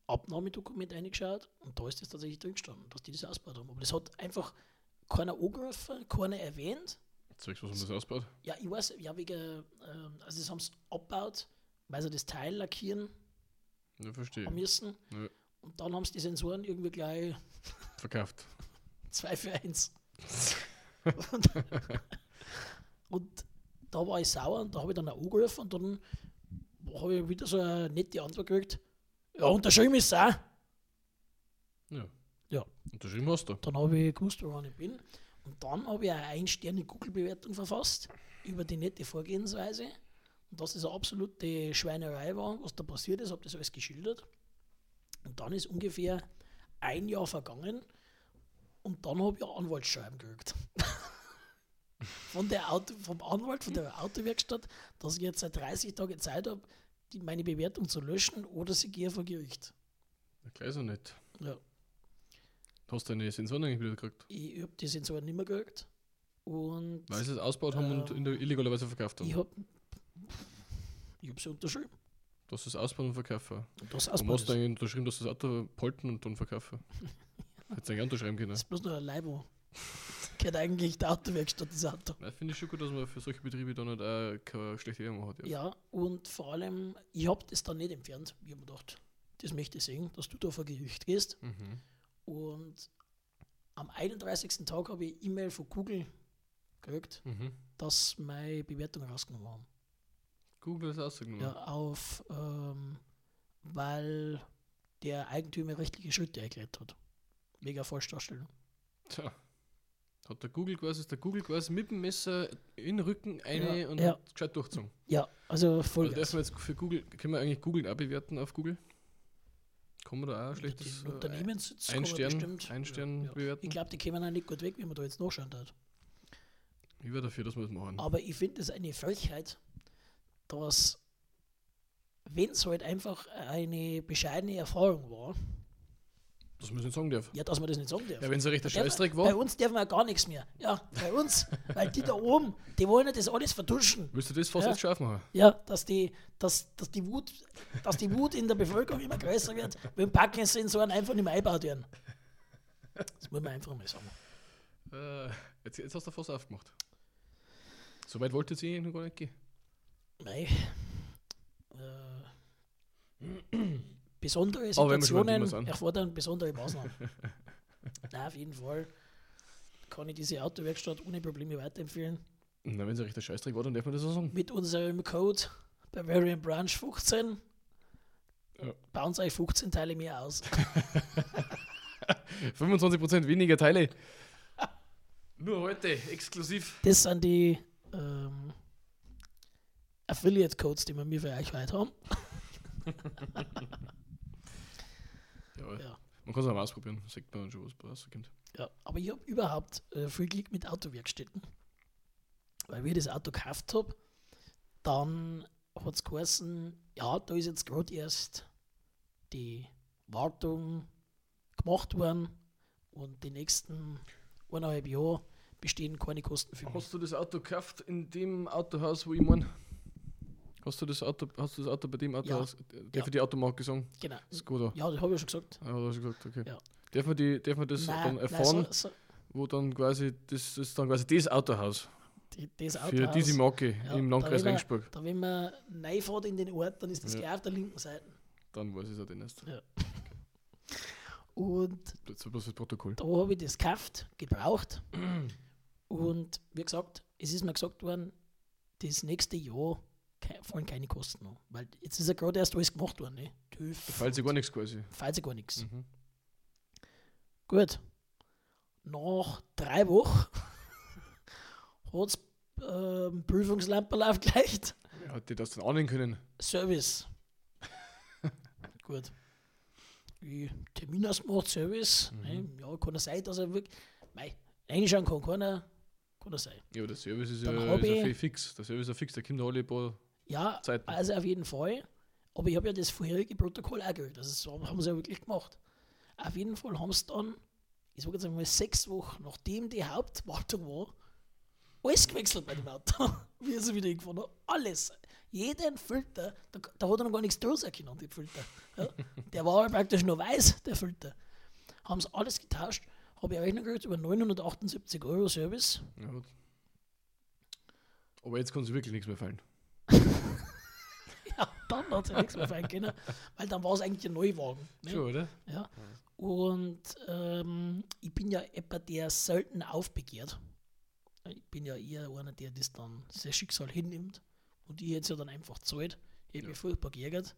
Abnahmedokument reingeschaut und da ist das tatsächlich drin gestanden, dass die das ausgebaut haben. Aber das hat einfach keiner angerufen, keiner erwähnt. Zeigst du, was man das ausbaut? Ja, ich weiß, ja, wegen, ähm, also das haben sie abgebaut, weil sie das Teil lackieren Ja, verstehe. müssen. Ja. Und dann haben sie die Sensoren irgendwie gleich Verkauft. 2 für 1. und, und da war ich sauer und da habe ich dann auch angerufen und dann habe ich wieder so eine nette Antwort gekriegt. Ja, unterschrieben ist es auch. Ja. Ja. Unterschrieben hast du. Dann habe ich gewusst, woran ich bin. Und dann habe ich eine Ein-Sterne-Google-Bewertung verfasst über die nette Vorgehensweise. Und dass das eine absolute Schweinerei war, was da passiert ist, habe das alles geschildert. Und dann ist ungefähr ein Jahr vergangen und dann habe ich Anwaltsschreiben gekriegt. von der Auto, vom Anwalt, von der Autowerkstatt, dass ich jetzt seit 30 Tagen Zeit habe, die, meine Bewertung zu löschen oder sie gehe vor Gericht. Ja, gleich so nicht. Ja. Hast du deine Sensoren eigentlich wieder gekriegt? Ich habe die Sensoren nicht mehr gekriegt. Und Weil sie es ausgebaut haben und Ähm, in der illegalerweise verkauft haben. ich habe ich hab sie unterschrieben. Das ist ausbauen und verkaufen. Und das Du ausbauen hast eigentlich unterschrieben, dass das Auto polten und dann verkaufen. Hättest du eigentlich unterschreiben können. Das ist bloß nur ein Leibo. Gehört eigentlich der Autowerkstatt, das Auto. Das finde ich schon gut, dass man für solche Betriebe dann nicht auch keine schlechte Werbung hat. Ja, und vor allem, ich habe das dann nicht entfernt. Ich habe mir gedacht, das möchte ich sehen, dass du da vor Gericht gehst. Mhm. Und am 31. Tag habe ich E-Mail von Google gekriegt, Mhm. dass meine Bewertung rausgenommen haben. Google ist ausgenommen. Ja, auf, ähm, weil der Eigentümer rechtliche Schritte erklärt hat. Mega Falschdarstellung. Tja. Hat der Google quasi, ist der Google quasi mit dem Messer in den Rücken eine Ja, und ja. gescheit durchgezogen. Ja, also Also voll. dürfen wir jetzt für Google, können wir eigentlich Google auch bewerten auf Google? Kann man da auch ein schlechtes äh, Unternehmenssitz ein Stern, ein Stern ja, bewerten? Ich glaube, die kämen auch nicht gut weg, wenn man da jetzt nachschauen hat. Ich wäre dafür, dass wir das machen. Aber ich finde es eine Frechheit, dass, wenn es halt einfach eine bescheidene Erfahrung war, Dass man es nicht sagen darf. ja, dass man das nicht sagen darf. Ja, wenn es ein rechter Scheißdreck Bei war, uns dürfen wir gar nichts mehr. Ja, bei uns, weil die da oben, die wollen ja das alles vertuschen. willst du das fast Ja. jetzt scharf machen? Ja, dass die, dass, dass, die Wut, dass die Wut in der Bevölkerung immer größer wird, wenn Parkingsensoren einfach nicht mehr eingebaut werden. Das muss man einfach mal sagen. Äh, jetzt, jetzt hast du fast aufgemacht. So weit wollte sie noch gar nicht gehen. Nein. Äh, besondere Situationen erfordern besondere Maßnahmen. Nein, auf jeden Fall kann ich diese Autowerkstatt ohne Probleme weiterempfehlen. Na, wenn es ein rechter Scheißdreck war, dann darf man das auch sagen. Mit unserem Code Bavarian Branch 15 Ja. bauen sie euch 15 Teile mehr aus. 25% weniger Teile. Nur heute, exklusiv. Das sind die ähm, Affiliate-Codes, die wir mir für euch heute haben. Ja, Ja. Man kann es auch mal ausprobieren. Sagt man schon, was rauskommt. Ja, aber ich habe überhaupt äh, viel Glück mit Autowerkstätten. Weil wie ich das Auto gekauft habe, dann hat es geheißen, ja, da ist jetzt gerade erst die Wartung gemacht worden und die nächsten eineinhalb Jahre bestehen keine Kosten für mich. Hast du das Auto gekauft in dem Autohaus, wo ich meine? Hast du das Auto, hast du das Auto bei dem Autohaus? Darf Ja. ich die Automarke sagen? Genau. Skoda. Ja, das habe ich ja schon gesagt. Ah, du hast gesagt, okay. Ja. Darf man, die, darf man das dann erfahren, so, so, wo dann quasi, das ist dann quasi das Autohaus die, das für Autohaus, diese Marke Ja, im da Landkreis man- Regensburg. Da, wenn man reinfährt in den Ort, dann ist das Ja. gleich auf der linken Seite. Dann weiß ich es auch den erst. Und Das ist bloß das Protokoll. da habe ich das gekauft, gebraucht. Und wie gesagt, es ist mir gesagt worden, das nächste Jahr fallen keine Kosten an. Weil jetzt ist ja gerade erst alles gemacht worden. Ne? TÜV, Da fällt sich gar nichts quasi. fällt sich gar nichts. Mhm. Gut. Nach drei Wochen hat es ähm, Prüfungslampe aufgelegt. Wer hat dir das dann ahnen können? Service. Gut. Ich Termin ausgemacht, Service. Mhm. Ne? Ja, kann er sein, dass er wirklich. Mei, reinschauen kann, kann er, kann er sein. Ja, aber der Service ist ja, Dann ist ja ich- viel fix. Der Service ist ja fix, der kommt alle paar Ja, Zeiten. also auf jeden Fall. Aber ich habe ja das vorherige Protokoll auch gehört. Das ist, haben sie ja wirklich gemacht. Auf jeden Fall haben sie dann, ich sage jetzt einmal sechs Wochen, nachdem die Hauptwartung war, alles gewechselt bei dem Auto. Wie er sie wieder gefahren hat. Alles. Jeden Filter, da, da hat er noch gar nichts draus erkennen, die Filter. Ja. Der war praktisch nur weiß, der Filter. Haben sie alles getauscht. Habe ich Rechnung gekriegt über 978 Euro Service. Ja. Aber jetzt kann sich wirklich nichts mehr fallen. Ja, dann hat sich nichts mehr können, weil dann war es eigentlich ein Neuwagen. Ne? Schon, oder? Ja. Und ähm, ich bin ja jemand, der selten aufbegehrt. Ich bin ja eher einer, der das dann sein Schicksal hinnimmt. Und ich hätte es ja dann einfach gezahlt. Ich habe Ja. mich furchtbar geärgert.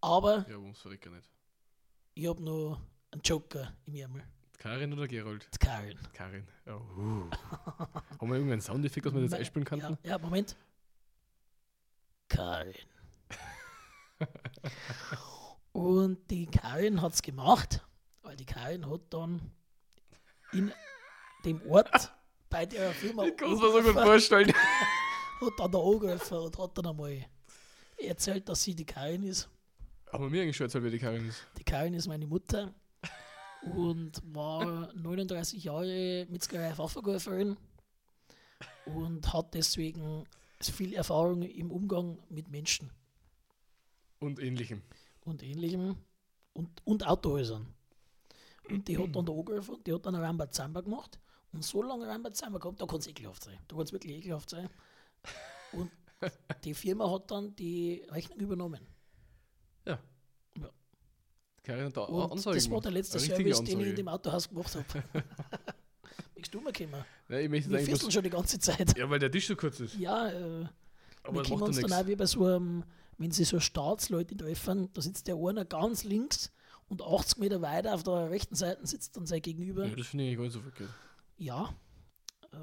Aber Ja, warum verrecken nicht? ich habe noch einen Joker im Ärmel. Karin oder Gerold? Karin. Karin. Ja, uh. Haben wir irgendeinen Soundeffekt, dass wir das einspielen Ja, könnten? ja, Moment. Karin. Und die Karin hat es gemacht, weil die Karin hat dann in dem Ort bei der Firma Ich kann es mir so gut vorstellen. hat dann da angerufen und hat dann einmal erzählt, dass sie die Karin ist. Aber mir eigentlich schon erzählt, wer die Karin ist. Die Karin ist meine Mutter und war 39 Jahre Metzgerei Pfefferkäuferin und hat deswegen viel Erfahrung im Umgang mit Menschen Und ähnlichem. und ähnlichem und, und Autohäusern. Und die hat dann da angerufen und die hat dann ein Rambazamba gemacht und so lange Rambazamba gehabt, da kann es ekelhaft sein. Da kann es wirklich ekelhaft sein. Und die Firma hat dann die Rechnung übernommen. Ja. Ja. Hat da Und das war der letzte Service, den ich in Ansage. dem Autohaus gemacht habe. Möchtest du mal kommen? Ja, ich möchte Wir was, schon die ganze Zeit. Ja, weil der Tisch so kurz ist. Ja, äh, Aber wir macht uns dann auch wie bei so einem, wenn sie so Staatsleute treffen, da sitzt der einer ganz links und 80 Meter weiter auf der rechten Seite sitzt dann sein Gegenüber. Ja, das finde ich gar nicht so verkehrt. Ja. Äh,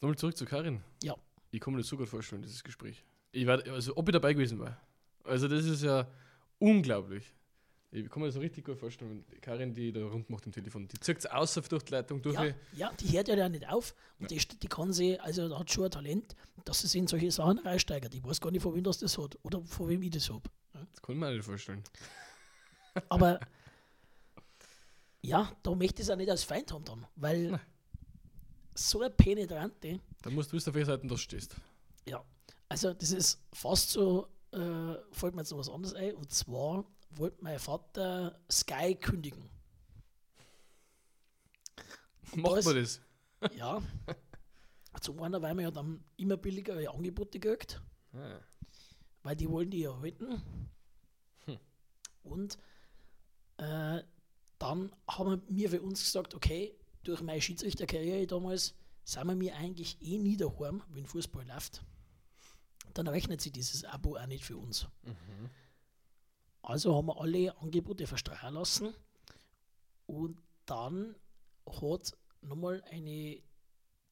Nochmal zurück zu Karin. Ja. Ich kann mir das so gut vorstellen, dieses Gespräch. Ich werd, also, ob ich dabei gewesen war. Also, das ist ja unglaublich. Ich kann mir das so richtig gut vorstellen, wenn Karin, die da rund macht am Telefon, die zieht es außer durch die Leitung durch. ja, ja, die hört ja nicht auf und die, die kann sie, also da hat schon ein Talent, dass sie sich in solche Sachen reinsteigert. Ich weiß gar nicht, von wem das das hat oder von wem ich das habe. Das kann auch nicht vorstellen. Aber ja, da möchte ich es auch nicht als Feind haben dann, weil Nein. so eine penetrante, Da musst du wissen, auf welcher Seite du stehst. ja, also das ist fast so, äh, fällt mir jetzt noch was anderes ein, und zwar wollte mein Vater Sky kündigen. Macht ist- man das? Ja. Zum einen, weil man ja dann immer billigere Angebote kriegt, Ah. weil die wollen die ja halten. Hm. Und äh, dann haben wir für uns gesagt, okay, durch meine Schiedsrichterkarriere damals sind wir mir eigentlich eh nie daheim, wenn Fußball läuft. Dann rechnet sich dieses Abo auch nicht für uns. Also haben wir alle Angebote verstreichen lassen und dann hat nochmal eine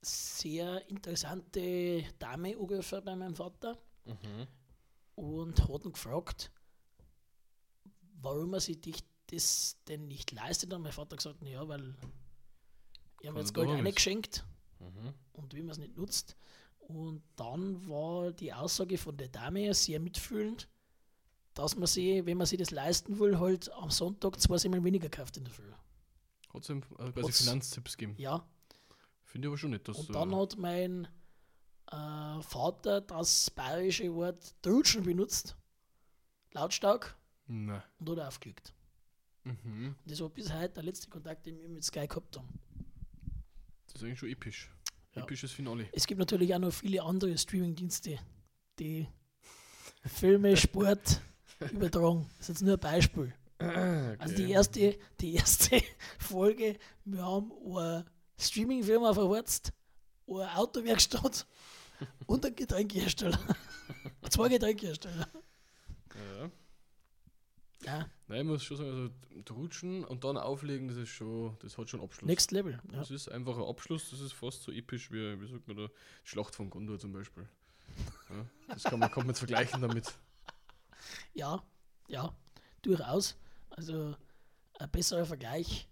sehr interessante Dame angerufen bei meinem Vater und hat ihn gefragt, warum er sich dich das denn nicht leistet. Und mein Vater gesagt, ja, weil Kann mir jetzt Geld eingeschenkt Mhm. und wie man es nicht nutzt. Und dann war die Aussage von der Dame sehr mitfühlend, dass man sie, wenn man sich das leisten will, halt am Sonntag zwei Semmeln weniger kauft in der Früh. Hat es äh, quasi Hat's- Finanztipps gegeben. Ja, Finde ich aber schon nicht, dass und du. dann hat mein äh, Vater das bayerische Wort Drutschen benutzt, lautstark, Nein. und hat aufgelegt. Mhm. Und das war bis heute der letzte Kontakt, den wir mit Sky gehabt haben. Das ist eigentlich schon episch. Ja. Episches Finale. Es gibt natürlich auch noch viele andere Streaming-Dienste, die Filme, Sport übertragen. Das ist jetzt nur ein Beispiel. Also die erste, die erste Folge, wir haben eine Streaming-Firma verwurzt, eine Autowerkstatt und einen Getränkehersteller. Zwei Getränkehersteller. Ja. Ja, Nein, ich muss schon sagen, also drutschen und dann auflegen, das ist schon, das hat schon Abschluss. next level. Ja. Das ist einfach ein Abschluss, das ist fast so episch wie, wie sagt man da, Schlacht von Gondor zum Beispiel. Ja, das kann man, kann man jetzt vergleichen damit. Ja, ja, durchaus. Also ein besserer Vergleich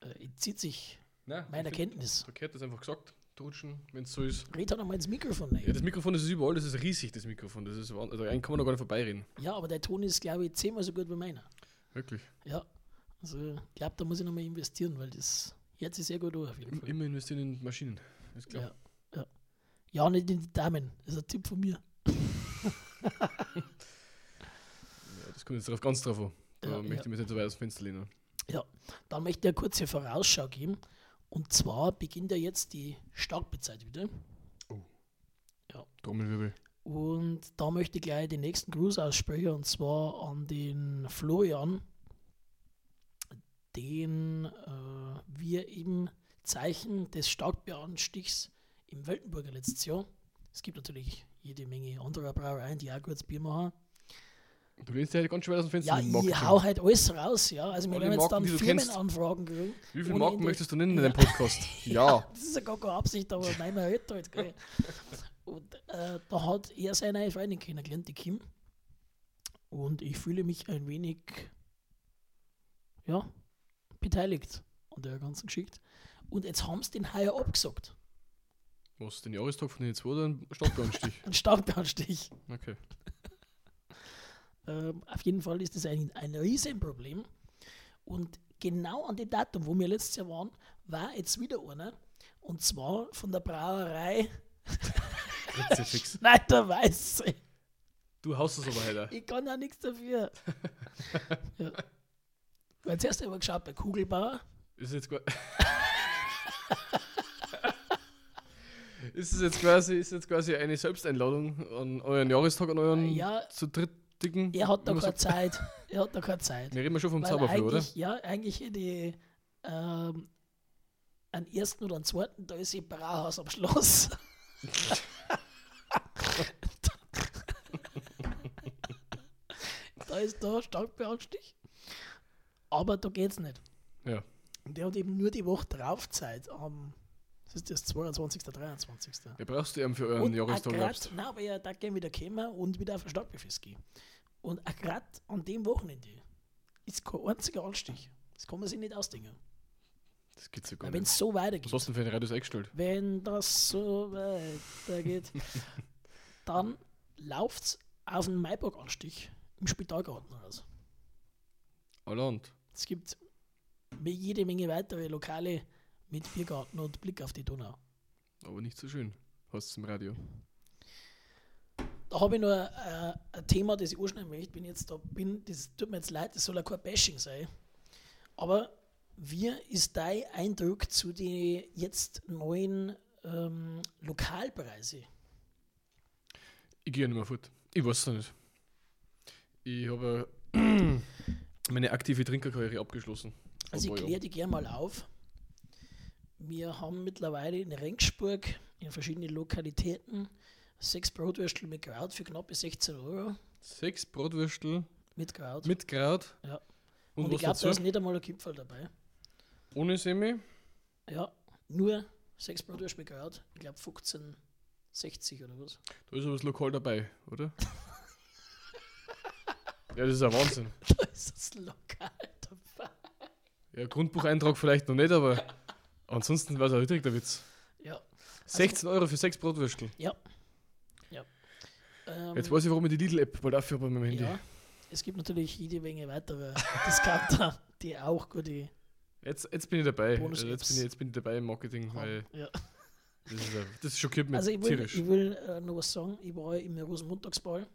äh, entzieht sich Nein, meiner Kenntnis. Verkehrt das einfach gesagt, drutschen, wenn es so ist. Red halt einmal ins Mikrofon rein. Ja, das Mikrofon das ist überall, das ist riesig, das Mikrofon. Das ist, also eigentlich kann man da gar nicht vorbeireden. Ja, aber der Ton ist, glaube ich, zehnmal so gut wie meiner. Wirklich. Ja, also ich glaube, da muss ich nochmal investieren, weil das hört sich sehr gut an auf jeden Fall. immer investieren in Maschinen. Ist klar. Ja, ja. ja, nicht in die Damen. Das ist ein Tipp von mir. Ja, das kommt jetzt drauf, ganz drauf an. Da Ja, möchte ja. ich mich nicht so weit aus dem Fenster lehnen. Dann möchte ich eine kurze Vorausschau geben. Und zwar beginnt ja jetzt die Startbezeit wieder. Trommelwirbel. Und da möchte ich gleich den nächsten Gruß aussprechen, und zwar an den Florian, den äh, wir im Zeichen des Starkbieranstichs im Weltenburger letztes Jahr, es gibt natürlich jede Menge anderer Brauereien, die auch gutes Bier machen. Du lehnst dich halt ganz schwer aus dem Fenster Ja, ich hau halt alles raus, ja. Also wir werden jetzt Marken, dann. Firmenanfragen kriegen. Wie viele Marken möchtest du nennen in Ja. deinem Podcast? ja. Das ist ja gar keine Absicht, aber nein, man hört halt. Gell. Und äh, da hat er seine neue Freundin kennengelernt, die Kim. Und ich fühle mich ein wenig, ja, beteiligt an der ganzen Geschichte. Und jetzt haben sie den heuer abgesagt. Was, den Jahrestag von den zwei oder ein Stadtbahnstich? Ein Starkbeanstich. Okay. Ähm, auf jeden Fall ist das ein, ein Riesenproblem. Und genau an dem Datum, wo wir letztes Jahr waren, war jetzt wieder einer. Und zwar von der Brauerei. Schneider Weiße. Du haust es aber heute. Ich kann ja nichts dafür. ja. Weil zuerst habe ich geschaut bei Kugelbauer. Ist jetzt qua- Ist es jetzt quasi, ist jetzt quasi eine Selbsteinladung an euren Jahrestag, an euren Ja. zu drittigen? Er hat man keine? Zeit. Er hat da keine Zeit. Wir reden schon vom Weil Zauberfloh, oder? ja, eigentlich ich ähm, einen ersten oder einen zweiten, da ist ihr Brauhaus am Schloss. da ist da stark beaufsichtigt. Aber da geht's nicht. Ja. Und der hat eben nur die Woche drauf Zeit. Am, das ist das 22., 23. Ja, brauchst du eben für euren Jahrestag nein, aber ja, da gehen wieder kommen und wieder auf ein Stadtbefest gehen. Und auch gerade an dem Wochenende ist kein einziger Anstich. Das kann man sich nicht ausdenken. Das geht's ja gar Weil wenn nicht. es so Was weitergeht, hast du denn für ein Radius eingestellt? wenn das so weitergeht, dann läuft es auf den Maiburg-Anstich im Spitalgarten raus. Allerhand. Es gibt jede Menge weitere Lokale mit Biergarten und Blick auf die Donau. Aber nicht so schön. Hast du im Radio. Da habe ich nur äh, ein Thema, das ich anschneiden möchte. Bin jetzt da bin, das tut mir jetzt leid, das soll ja kein Bashing sein. Aber wie ist dein Eindruck zu den jetzt neuen ähm, Lokalpreise? Ich gehe nicht mehr fort. Ich weiß es nicht. Ich habe meine aktive Trinkerkarriere abgeschlossen. Also ich kläre die gerne mal auf. Wir haben mittlerweile in Rengsburg in verschiedenen Lokalitäten sechs Brotwürstel mit Kraut für knappe 16 Euro. Sechs Brotwürstel Mit Kraut. mit Kraut. Ja. Und, und ich glaube, da ist nicht einmal ein Kipferl dabei. Ohne Semi. Ja, nur sechs Brotwürste mit Kraut. Ich glaube 15, 60 oder was. Da ist aber das Lokal dabei, oder? ja, das ist ein Wahnsinn. Da ist das Lokal dabei. Ja, Grundbucheintrag vielleicht noch nicht, aber ansonsten war es auch richtig der Witz. Ja. 16 Euro für sechs Brotwürstel. Ja. ja. Ähm, Jetzt weiß ich, warum ich die Lidl-App bald aufhöre bei meinem Handy. ja. Es gibt natürlich jede Menge weitere Discounter, die auch gute Jetzt, jetzt bin ich dabei. Bonus- Also jetzt, bin ich, jetzt bin ich dabei im Marketing, weil haben. Ja. das, ist, ein- das schockiert mich Also ich will, tierisch. ich will äh, noch was sagen. Ich war im Rosenmontagsball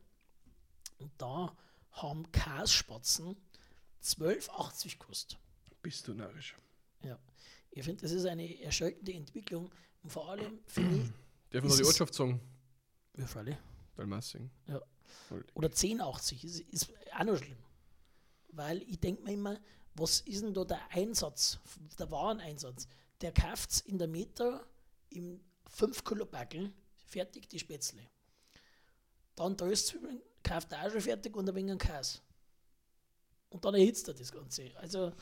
und da haben Kasspatzen 12,80 gekostet. Bist du narrisch. Ich finde, das ist eine erschreckende Entwicklung und vor allem finde ich, man noch die Ortschaft sagen? ja, freilich, Dalmassing. Ja. Oder 10,80 ist, ist auch noch schlimm. Weil ich denke mir immer, was ist denn da der Einsatz, der Wareneinsatz? Der kauft es in der Meter im 5 Kilo Backel, fertig die Spätzle. Dann Röstzwiebeln kauft er auch schon fertig und ein wenig Käse. Und dann erhitzt er das Ganze. Also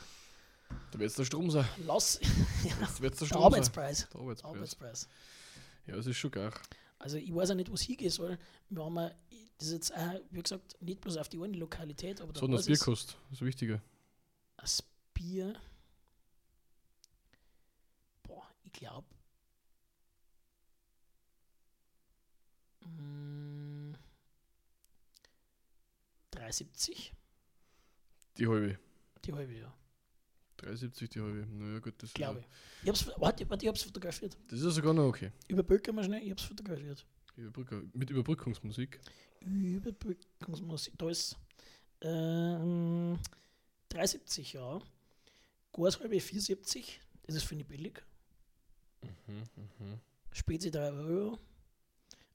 Da wird es der Strom sein. lass Jetzt wird es der der Strom sein. Arbeitspreis. Der Arbeitspreis. Arbeitspreis. Ja, das ist schon geil. Also ich weiß auch nicht, wo es hingeht soll. Wir haben ja- das jetzt auch, wie gesagt, nicht bloß auf die eine Lokalität, aber da Sondern das Bier kostet. Das ist wichtiger. Das Bier. Boah, ich glaube. Mm, 3,70 Die halbe. die halbe, ja, 3,70 die halbe. Naja, gut, das glaube ich. ich hab's, warte, warte, ich hab's fotografiert. das ist sogar noch okay. Überbrücken wir schnell, ich hab's fotografiert. Überbrücker, mit Überbrückungsmusik. Überbrückungsmusik, da ist ähm, 3,70, ja. Gashalbe 4,70, das ist finde ich billig. Spezi 3 Euro.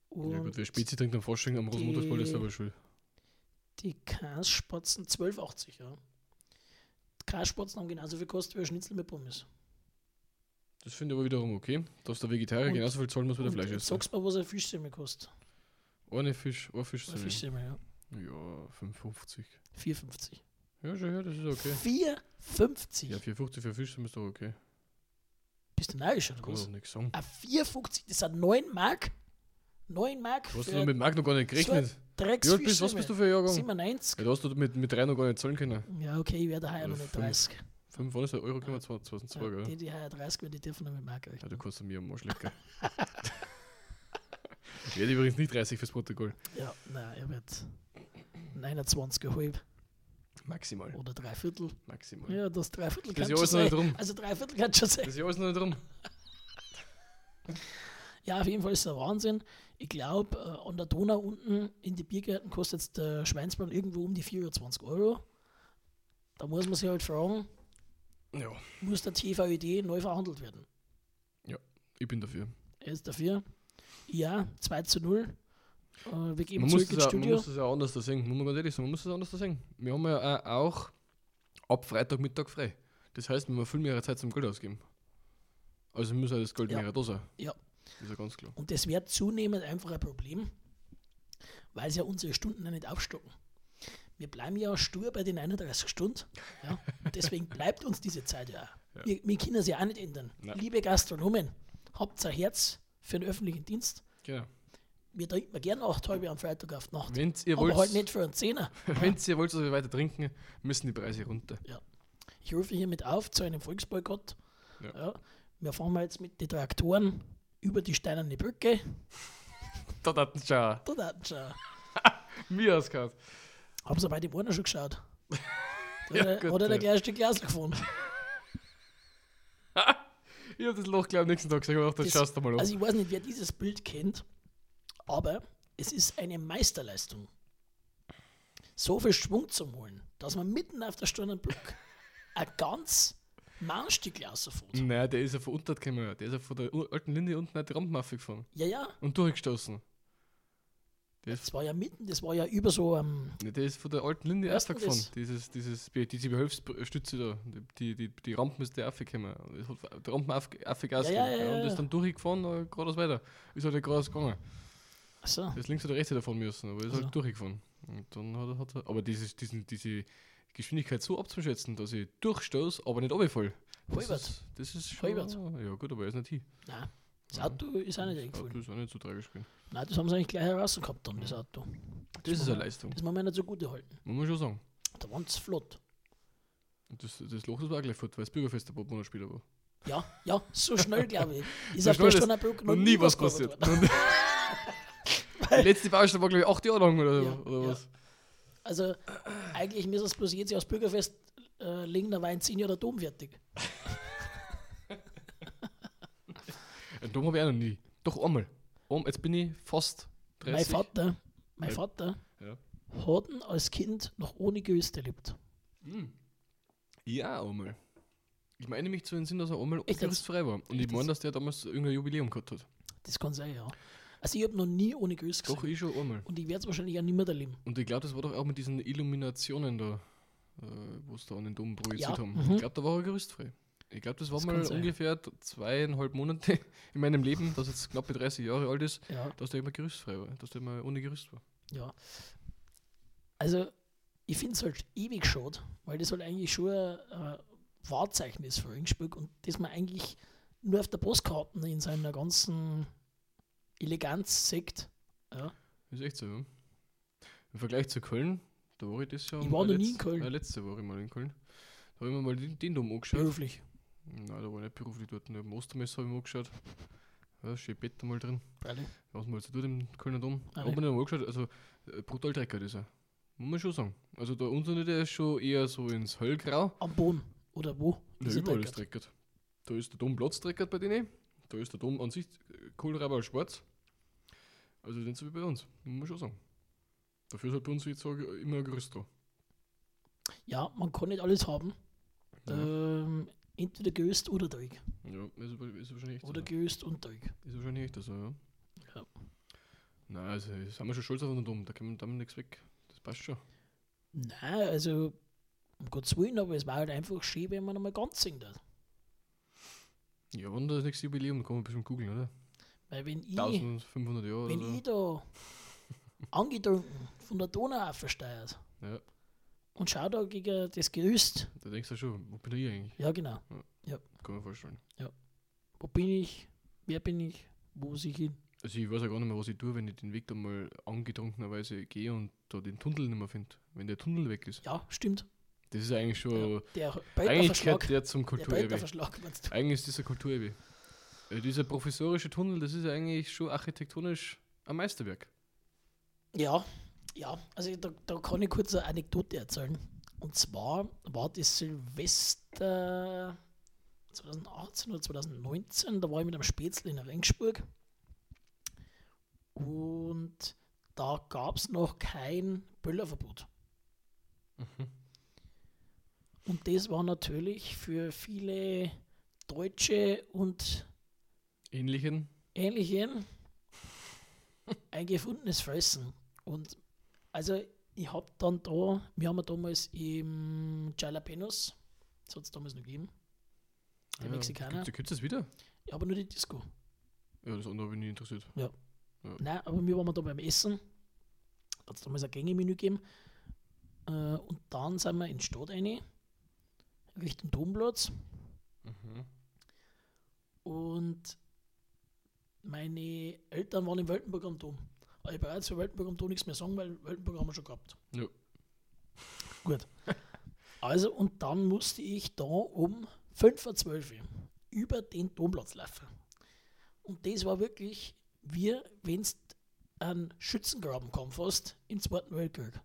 Und Ja gut, wer Spezi trinkt am Fasching am Rosenmontagsball, das ist die- aber schuld. die Kasspatzen 12,80, ja. Die Kasspatzen haben genauso viel gekostet wie ein Schnitzel mit Pommes. Das finde ich aber wiederum okay, dass der Vegetarier Und- genauso viel zahlen muss wie der Fleisch essen. sagst mir, was ein Fischsemmel kostet. Ohne Fisch, ein Fisch Ein Fischsemmel, ja. Ja, 55. 4,50. Ja, schon, ja, das ist okay. 4,50? Ja, 450 für Fisch ist doch okay. Bist du neidisch oder Kann was? doch nichts sagen. Ein 4,50, das sind 9 Mark. 9 Mark Du hast mit Marc noch gar nicht gerechnet. Drecks Wie alt bist, was bist du für ein Jahrgang? 97. Ja, du hast du mit, mit drei noch gar nicht zahlen können. Ja, okay, ich werde heuer noch nicht fünf. 30. 5 war das Euro können wir 2002, Ja, gell? die, die heuer 30 werden, die dürfen noch mit Mark Ja, du kannst mir am Arsch lecken. ich werde übrigens nicht 30 fürs Protokoll. Ja, nein, er wird 29,5. Maximal. oder drei Viertel. Maximal. Ja, das Dreiviertel Das kann schon ist noch nicht sein. rum. Also Dreiviertel kann schon sein. Das ist noch nicht rum. Ja, auf jeden Fall ist es ein Wahnsinn. Ich glaube, äh, an der Donau unten in die Biergärten kostet jetzt der Schweinsbraten irgendwo um die 24 Euro. Da muss man sich halt fragen, Ja, muss der TVÖD neu verhandelt werden? ich bin dafür. Er ist dafür. Ja, 2 zu 0. Äh, wir gehen Man zurück muss, das ins auch, man muss das ja anders da sehen. Muss man ganz ehrlich sagen, man muss das anders da sehen. Wir haben ja auch ab Freitagmittag frei. Das heißt, wir haben viel mehr Zeit zum Geld ausgeben. Also muss ja das Geld Ja. mehr da sein. Ja. Das ist ja ganz klar. Und das wird zunehmend einfach ein Problem, weil sie ja unsere Stunden ja nicht aufstocken. Wir bleiben ja stur bei den 31 Stunden. Ja? Und deswegen bleibt uns diese Zeit ja auch. Ja. Wir, wir können es ja auch nicht ändern. Nein. Liebe Gastronomen, habt ein Herz für den öffentlichen Dienst. Genau. Wir trinken gerne acht halbe am Freitag auf die Nacht. Wenn ihr aber wollt, halt nicht für einen Zehner. wenn ihr wollt, dass wir weiter trinken, müssen die Preise runter. Ich rufe hiermit auf zu einem Volksboykott. Ja. Ja. Wir fahren mal jetzt mit den Traktoren über die steinerne Brücke. Da hat schon Da hat schon. mir ausgehört. Haben sie bei dem einen schon geschaut? Ja, gut, hat er ja. gleich ein Stück Glas gefunden. Ich hab das Loch, glaube ich, am nächsten Tag gesagt, ach, das, Das- schaust du mal an. Also ich weiß nicht, wer dieses Bild kennt, aber es ist eine Meisterleistung. So viel Schwung zu holen, dass man mitten auf der Sternenbrücke ein ganz Mannstück rausfährt. Nein, der ist ja von unten gekommen. Der ist ja von der alten Linie unten auf die Rampen aufgefahren Ja, ja, und durchgestoßen. Ist, das war ja mitten, das war ja über so ähm, nee, der ist von der alten Linie du aufgefahren. das? Dieses, dieses, diese Behelfsstütze da. Die, die, die Rampen ist der aufgekommen. Es hat Die Rampen auf, aufgegassen. Ja, ja, ja, und ja. ist dann durchgefahren, äh, geradeaus weiter. Ist halt geradeaus gegangen. achso, ist links oder rechts davon müssen, aber ist Also. halt durchgefahren. Und dann hat er, hat er aber dieses, diesen, diese Geschwindigkeit so abzuschätzen, dass ich durchstoß, aber nicht runterfall. Das Halbert. ist, das ist schon. Halbert. Ja, gut, aber er ist nicht hin. Nein, das Auto ist auch nicht Das eingefallen. Auto ist auch nicht so tragisch gewesen. Nein, das haben sie eigentlich gleich heraus gehabt dann, das Auto. Das ist muss eine man- Leistung. Das muss man nicht so gut halten. Muss man schon sagen. Da waren sie flott. Und das, das Loch das war auch gleich fort, weil das Bürgerfest ein Monate später war. Ja, ja, so schnell, glaube ich. Ist So auf der schnell ist Sternenbrücke Noch nie was passiert. worden. Die letzte Baustelle war, glaube ich, acht Jahre lang oder, Ja, oder ja. was. Also, eigentlich müsste es bloß jetzt aufs Bürgerfest äh, legen, da war in zehn Jahren der Dom fertig. Einen Dom habe ich auch noch nie. Doch einmal. Um, jetzt bin ich fast 30. Mein Vater, mein Ja. Vater Ja. hat ihn als Kind noch ohne Gerüst erlebt. Hm. Ja, einmal. Ich meine mich zu entsinnen, dass er einmal gerüstfrei war. Und ich meine, dass der damals irgendein Jubiläum gehabt hat. Das kann sein, ja. Also, ich habe noch nie ohne Gerüst gesehen. Doch, ich schon einmal. Und ich werde es wahrscheinlich auch nicht mehr erleben. Und ich glaube, das war doch auch mit diesen Illuminationen da, äh, wo es da an den Dom projiziert Ja, haben. mhm. Ich glaube, da war er gerüstfrei. Ich glaube, das war Das mal ungefähr zweieinhalb Monate in meinem Leben, das jetzt knappe 30 Jahre alt ist, Ja, dass der immer gerüstfrei war, dass der immer ohne Gerüst war. ja. Also, ich finde es halt ewig schade, weil das halt eigentlich schon ein äh, Wahrzeichen ist für Ringspiel und das man eigentlich nur auf der Postkarten in seiner ganzen Eleganz sieht. Ja. Ist echt so, ja. Im Vergleich zu Köln, da war ich das Jahr. Ich war noch nie in Köln. Äh, letzte Woche mal in Köln. Da habe ich mir mal den, den Dom angeschaut. Beruflich. Nein, da war ich nicht beruflich dort. Im Ostermesse habe ich mir angeschaut. Ja, schön Bett mal drin. Freilich. Was man so tut im Kölner Dom. Ah, Habe mir mal angeschaut. Also, äh, brutal dreckig ist er. Muss man schon sagen. Also, der unsere, der ist schon eher so ins Höllgrau. Am Boden. Oder wo? Ja, Ist er überall ist dreckig. Da ist der Dom platzdreckert bei denen. Da ist der Dom an sich äh, Kohlraber schwarz. Also, nicht so wie bei uns. Muss man schon sagen. Dafür ist halt bei uns, wie ich sage, immer ein Gerüst dran. Ja, man kann nicht alles haben. Ja. Ähm, entweder gelöst oder Dreck. Ja, ist, ist wahrscheinlich echt Oder so. gelöst und Dreck. Ist wahrscheinlich echt so, ja. Ja. Nein, also sind wir schon stolz auf unseren Dom. Da kann man damit nichts weg. Das passt schon. Nein, also um Gottes Willen, aber es war halt einfach schön, wenn man einmal ganz singt. Ja, wann das nächste Jubiläum, da kann man bestimmt googeln, oder? Weil wenn ich, 1500 Jahre wenn so. ich da angetrunken von der Donau versteuert Ja, und schau da gegen das Gerüst, da denkst du schon, wo bin ich eigentlich? ja genau, Kann man vorstellen. wo bin ich, wer bin ich, wo muss ich hin? Also ich weiß ja gar nicht mehr, was ich tue, wenn ich den Weg da mal angetrunkenerweise gehe und da den Tunnel nicht mehr finde. Wenn der Tunnel weg ist. Ja, stimmt. Das ist eigentlich schon. Ja, der Eigentlich gehört der zum Kulturerbe. Eigentlich ist das ein Kulturerbe. Äh, dieser professorische Tunnel, das ist eigentlich schon architektonisch ein Meisterwerk. Ja, ja, also da, da kann ich kurz eine Anekdote erzählen. Und zwar war das Silvester 2018 oder 2019, da war ich mit einem Spätzle in Regensburg. Und da gab es noch kein Böllerverbot. Und das war natürlich für viele Deutsche und Ähnlichen. Ähnlichen ein gefundenes Fressen. Und also ich habe dann da, wir haben ja damals im Jalapenos, das hat es damals noch gegeben, der Mexikaner, Gibt es das wieder? ja, aber nur die Disco. Ja, das andere habe ich nie interessiert. Nein, aber wir waren da beim Essen, hat es damals ein Gängemenü gegeben. Äh, und dann sind wir in die Stadt rein, Richtung Domplatz. Mhm. Und meine Eltern waren in Weltenburg am Dom. Aber ich brauche jetzt für Weltenburg am Dom nichts mehr sagen, weil Weltenburg haben wir schon gehabt. Ja. Gut. Also, und dann musste ich da um 5.12 Uhr über den Domplatz laufen. Und das war wirklich wie wenn du einen Schützengraben hast im Zweiten Weltkrieg.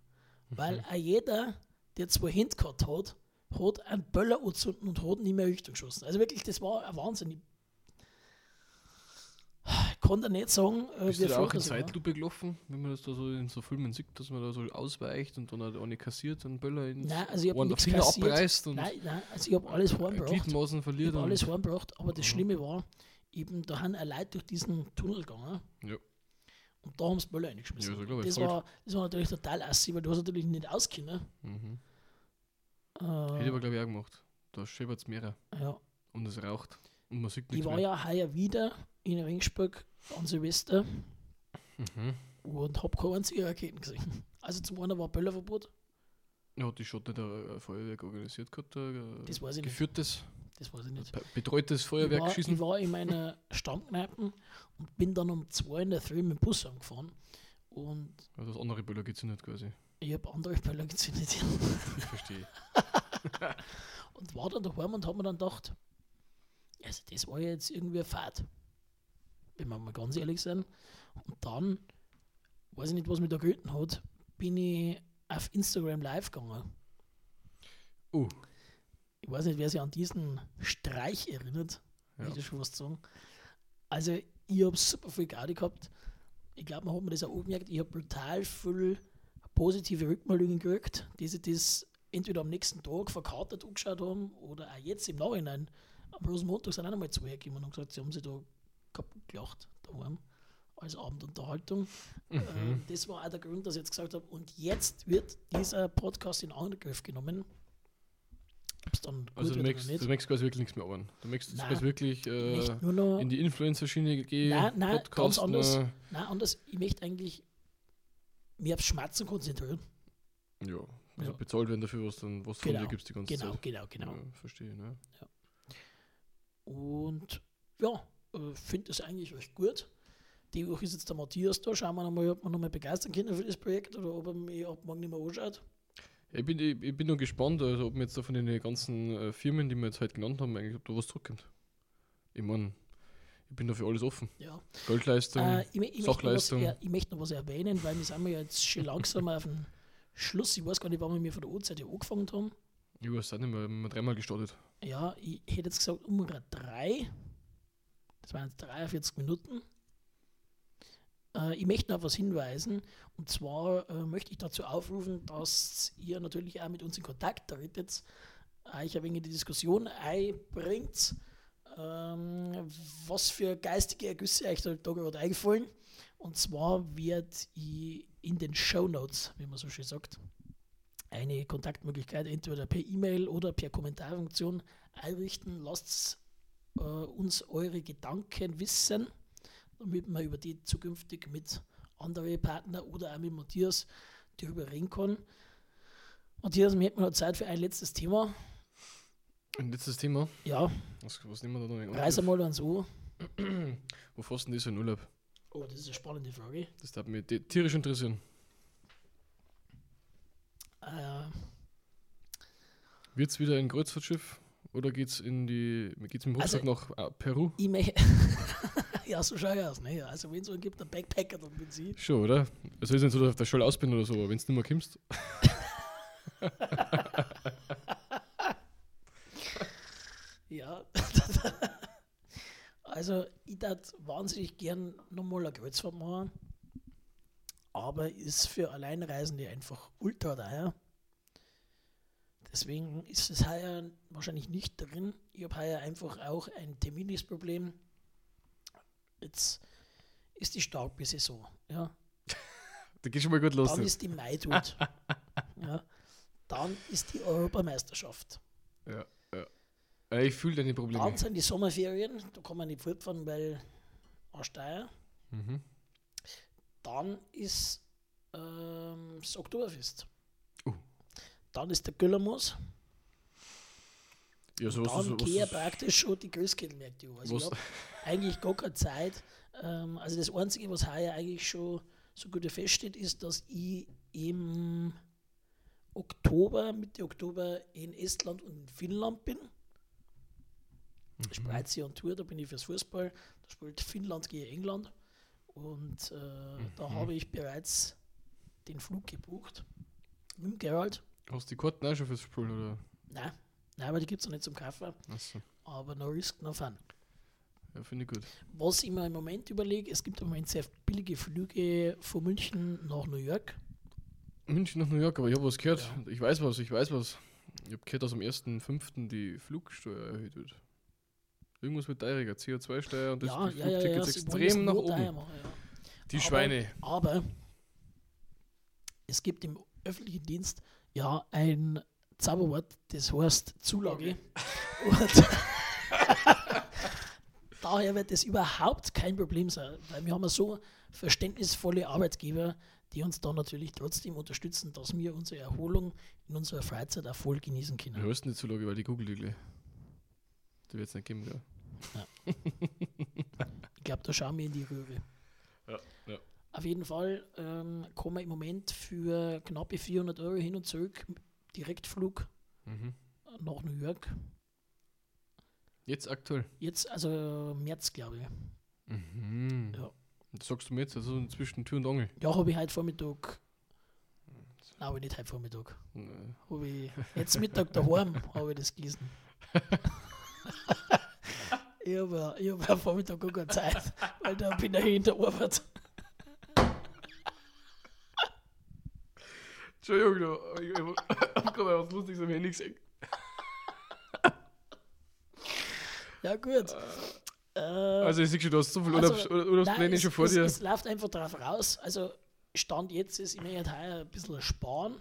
Weil auch jeder, der zwei Hände gehabt hat, hat einen Böller angezündet und hat nicht mehr Richtung geschossen. Also wirklich, das war ein Wahnsinn. Ich ich kann da nicht sagen, äh, Bist wie du da auch in war. Zeitlupe gelaufen, wenn man das da so in so Filmen sieht, dass man da so ausweicht und dann hat eine kassiert, einen Böller ins Nein, also ich nichts Finger kassiert. abreißt und Nein, nein, also ich habe alles heimgebracht. Gliedmaßen Ich verliert. habe alles und, heimgebracht, aber das Schlimme war, eben, da haben Leute durch diesen Tunnel gegangen Ja. und da haben sie Böller reingeschmissen. Ja, so glaub ich, das, war, das war natürlich total assi, weil du hast natürlich nicht auskennen. mhm. Äh, Hätte ich aber, glaube ich, auch gemacht. Da scheppert es mehr ja. und es raucht und man sieht Ich nichts war mehr. ja heuer wieder in Ringsburg an Silvester Mhm. und habe keine einzige Raketen gesehen. Also zum einen war Böllerverbot, Ja, hat die Schotte der äh, Feuerwerk organisiert gehabt, äh, das weiß ich nicht. geführtes, Das weiß ich nicht. be- betreutes Ich Feuerwerk war, ich schießen. war in meiner Stammkneipe und bin dann um zwei in der Früh mit dem Bus angefahren und Ja, das andere Böller nicht quasi. ich habe andere Böller gezündet. Ich verstehe. und war dann daheim und habe mir dann gedacht, also das war ja jetzt irgendwie eine Fahrt. Wenn wir mal ganz ehrlich sind. Und dann, weiß ich nicht, was mich da geritten hat, bin ich auf Instagram live gegangen. Oh, Ich weiß nicht, wer sich an diesen Streich erinnert, Ja. ich schon fast sagen. Also, ich habe super viel Gaudi gehabt. Ich glaube, man hat mir das auch angemerkt. Ich habe brutal viel positive Rückmeldungen gekriegt, die sich das entweder am nächsten Tag verkartet angeschaut haben oder auch jetzt im Nachhinein. Am Rosenmontag sind auch noch mal zwei hergekommen und gesagt, sie haben sich da kaputt gelacht daheim als Abendunterhaltung. Mhm. Ähm, das war auch der Grund, dass ich jetzt gesagt habe, und jetzt wird dieser Podcast in Angriff genommen. Es dann also du nicht. du möchtest quasi wirklich nichts mehr arbeiten. Du jetzt Nein. quasi wirklich Ich äh, möchte nur noch, in die Influencer-Schiene gehen, Nein, nein, ganz anders. äh, nein, anders, ich möchte eigentlich mich aufs Schmerzen konzentrieren. ja, also Ja. bezahlt werden dafür, was, dann, was du von Genau, dir gibst die ganze Genau, Zeit. genau, genau. Ja, verstehe, ne? Und ja, äh, finde das eigentlich recht gut. Die Woche ist jetzt der Matthias da. Schauen wir nochmal, ob wir nochmal begeistern können für das Projekt oder ob er mich ab morgen nicht mehr anschaut. Ich bin, ich, ich bin nur gespannt, also ob mir jetzt da von den ganzen äh, Firmen, die wir jetzt heute genannt haben, eigentlich ob da was zurückkommt. Ich meine, ich bin dafür alles offen. Ja. Geldleistung, Äh, ich, ich, möchte noch was, Sachleistung. ich möchte noch was erwähnen, weil wir sind wir jetzt schon langsam auf den Schluss. Ich weiß gar nicht, wann wir von der Uhrzeit angefangen haben. ich weiß auch nicht mehr, wir haben dreimal gestartet. Ja, ich hätte jetzt gesagt, um drei. Das waren jetzt 43 Minuten. Äh, ich möchte noch auf was hinweisen. Und zwar äh, möchte ich dazu aufrufen, dass ihr natürlich auch mit uns in Kontakt tretet, euch ein wenig in die Diskussion einbringt. Ähm, was für geistige Ergüsse euch da, gerade eingefallen. Und zwar wird in den Show Notes, wie man so schön sagt, eine Kontaktmöglichkeit entweder per E-Mail oder per Kommentarfunktion einrichten. Lasst äh, uns eure Gedanken wissen, damit man über die zukünftig mit anderen Partnern oder auch mit Matthias darüber reden kann. Matthias, wir hätten noch Zeit für ein letztes Thema. Ein letztes Thema. Ja, Was, was nehmen wir da noch? Angriff? einmal ans Ohr. Wo fährst denn das in Urlaub? Oh, das ist eine spannende Frage. Das darf mich ti- tierisch interessieren. Äh, Wird es wieder ein Kreuzfahrtschiff oder geht es in die geht's mit dem Also- Rucksack nach äh, Peru? ich ja, so schau ich aus. Ne? Also, wenn es einen gibt, ein Backpacker, dann bin ich. Schon, oder? Also ist nicht so, dass ich da schon aus bin oder so, aber wenn du nicht mehr kommst. ja. also, ich würde wahnsinnig gern nochmal eine Kreuzfahrt machen. Aber ist für Alleinreisende einfach ultra teuer. Deswegen ist es heuer wahrscheinlich nicht drin. Ich habe heuer einfach auch ein terminliches Problem. Jetzt ist die Staubsaison. Ja. Da geht schon mal gut los. Dann ist die Maidut. ja. Dann ist die Europameisterschaft. Ja, ja. Ich fühle deine Probleme. Dann sind die Sommerferien, da kann man nicht fortfahren, weil Steuer. Mhm. Dann ist ähm, das Oktoberfest. Dann ist der Güllermoos. Ja, sowas Dann was, gehe ich praktisch schon die Großkindmärkte an. Also ich habe eigentlich gar keine Zeit. Ähm, also das Einzige, was heuer eigentlich schon so gut feststeht, ist, dass ich im Oktober, Mitte Oktober in Estland und in Finnland bin. Mhm. Spreizia und Tour, da bin ich fürs Fußball. Da spielt Finnland gegen England. Und äh, da Mhm. habe ich bereits den Flug gebucht. Mit dem Gerald. Hast du die Karten auch schon fürs Spiel? Oder? Nein, nein, aber die gibt es noch nicht zum Kaufen. Achso. Aber no risk, no fun. Ja, finde ich gut. Was ich mir im Moment überlege, es gibt im Moment sehr billige Flüge von München nach New York. München nach New York, aber ich habe was gehört. Ja. Ich weiß was, ich weiß was. Ich habe gehört, dass am 1.5. die Flugsteuer erhöht wird. Irgendwas mit teurer CO2-Steuer und das ja, die ja, ja, ja, extrem nach oben. machen, ja. Die Aber- Schweine. Aber es gibt im öffentlichen Dienst ja ein Zauberwort, das heißt Zulage. Und daher wird es überhaupt kein Problem sein, weil wir haben so verständnisvolle Arbeitgeber, die uns da natürlich trotzdem unterstützen, dass wir unsere Erholung in unserer Freizeit auch voll genießen Du können. hörst nicht Zulage, weil die Google die. Die wird es nicht geben, ja. Ich glaube, da schauen wir in die Röhre. Ja, ja. Auf jeden Fall ähm, kann man im Moment für knappe 400 Euro hin und zurück Direktflug Mhm. nach New York. Jetzt aktuell. Jetzt, also März, glaube ich. Mhm. Ja. Das sagst du mir jetzt, also zwischen Tür und Angel. Ja, habe ich heute Vormittag. Nein, habe ich nicht heute Vormittag. Nee. Habe ich jetzt Mittag daheim habe ich das gelesen. ich habe hab am Vormittag gar keine Zeit, weil da bin ich in der Arbeit. Entschuldigung, da- ich habe gerade was Lustiges am Handy gesehen. Ja, gut. Äh, Also ich sehe schon, du hast so viel Also, Urlaubs- Ur- Urlaubspläne schon vor es, dir. Es läuft einfach darauf raus. Also, Stand jetzt ist, ich möchte heuer ein bisschen sparen.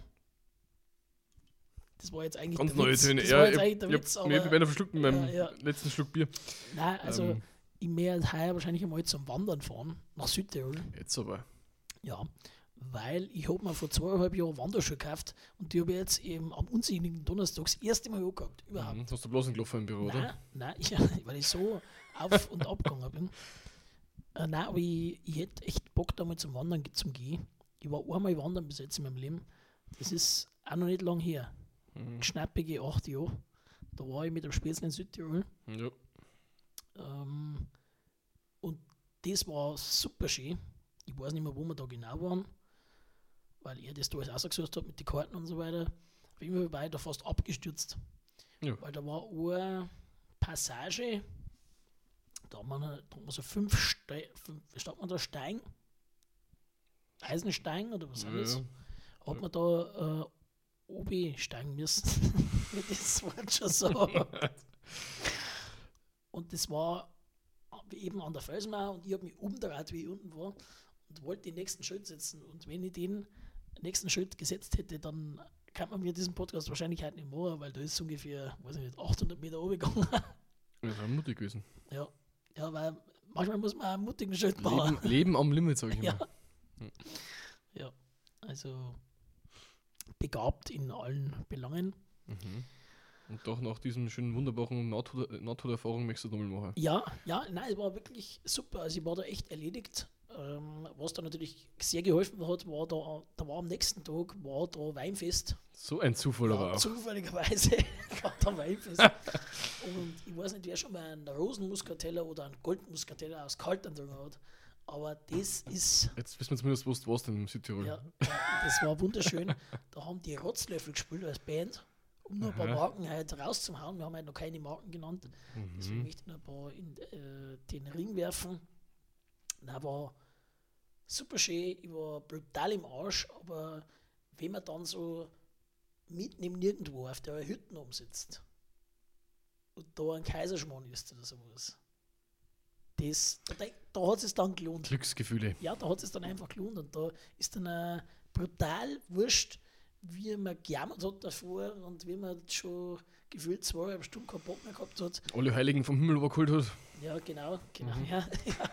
Das war jetzt eigentlich Ganz der neue Witz. Töne. Das Ja, war ich, jetzt ich, eigentlich der ich, Witz, ich, aber ich beinahe verschluckt mit meinem Ja, ja. letzten Schluck Bier. nein, also Ähm. ich möchte heuer wahrscheinlich einmal zum Wandern fahren, nach Südtirol. Jetzt aber. Ja, weil ich habe mir vor zweieinhalb Jahren Wanderschuhe gekauft und die habe ich jetzt eben am unsinnigen Donnerstag das erste Mal angehakt. Überhaupt. Mhm. Hast du bloß einen Klopfer im Büro, Nein, oder? nein, ich, weil ich so auf und ab gegangen bin. Äh, nein, aber ich, ich hätte echt Bock, da mal zum Wandern zum Gehen. Ich war einmal wandern bis jetzt in meinem Leben. Das ist auch noch nicht lang her. Mhm. Schnappige acht Jahre. Da war ich mit dem Spätzle in Südtirol. Ja. Ähm, und das war super schön. Ich weiß nicht mehr, wo wir da genau waren, weil er das da alles ausgesucht hat mit den Karten und so weiter. War ich da fast abgestürzt. Ja. Weil da war eine Passage, da haben wir, da haben wir so fünf, Ste fünf wie sagt man da, Stein, Eisenstein oder was Ja, ist das? ja. Hat man da äh, oben steigen müssen, wie das Wort schon sagt. Und das war eben an der Felsmauer und ich habe mich umgedreht, wie ich unten war und wollte den nächsten Schritt setzen. Und wenn ich den nächsten Schritt gesetzt hätte, dann kann man mir diesen Podcast wahrscheinlich heute nicht machen, weil da ist ungefähr, weiß ich nicht, 800 Meter runtergegangen. Das war mutig gewesen. ja. ja, weil manchmal muss man einen mutigen Schritt machen. Leben, Leben am Limit, sag ich Ja. mal. Ja, also begabt in allen Belangen. Mhm. Und doch nach diesem schönen, wunderbaren Nahtod- Nahtoderfahrung möchtest du nochmal machen. Ja, ja, nein, es war wirklich super. Also ich war da echt erledigt. Ähm, was da natürlich sehr geholfen hat, war da, da war am nächsten Tag war da Weinfest. So ein Zufall aber auch. zufälligerweise war da Weinfest. Und ich weiß nicht, wer schon mal einen Rosenmuskateller oder einen Goldmuskateller aus Kaltern drin hat. Aber das ist, Jetzt wissen wir zumindest, wo du warst in Südtirol. ja, das war wunderschön. Da haben die Rotzlöffel gespielt als Band, um noch ein paar. Marken halt rauszuhauen. Wir haben halt noch keine Marken genannt. Deswegen Mhm. möchte ich noch ein paar in äh, den Ring werfen. Na, war super schön, ich war brutal im Arsch, aber wenn man dann so mitten im Nirgendwo auf der Hütte umsitzt und da ein Kaiserschmarrn ist oder sowas, das, da, da hat es dann gelohnt. Glücksgefühle. Ja, da hat es dann einfach gelohnt und da ist dann äh, brutal wurscht, wie man gejammert hat davor und wie man schon gefühlt zweieinhalb Stunden keinen Bock mehr gehabt hat. Alle Heiligen vom Himmel übergeholt hat. Ja, genau, genau, ja. ja.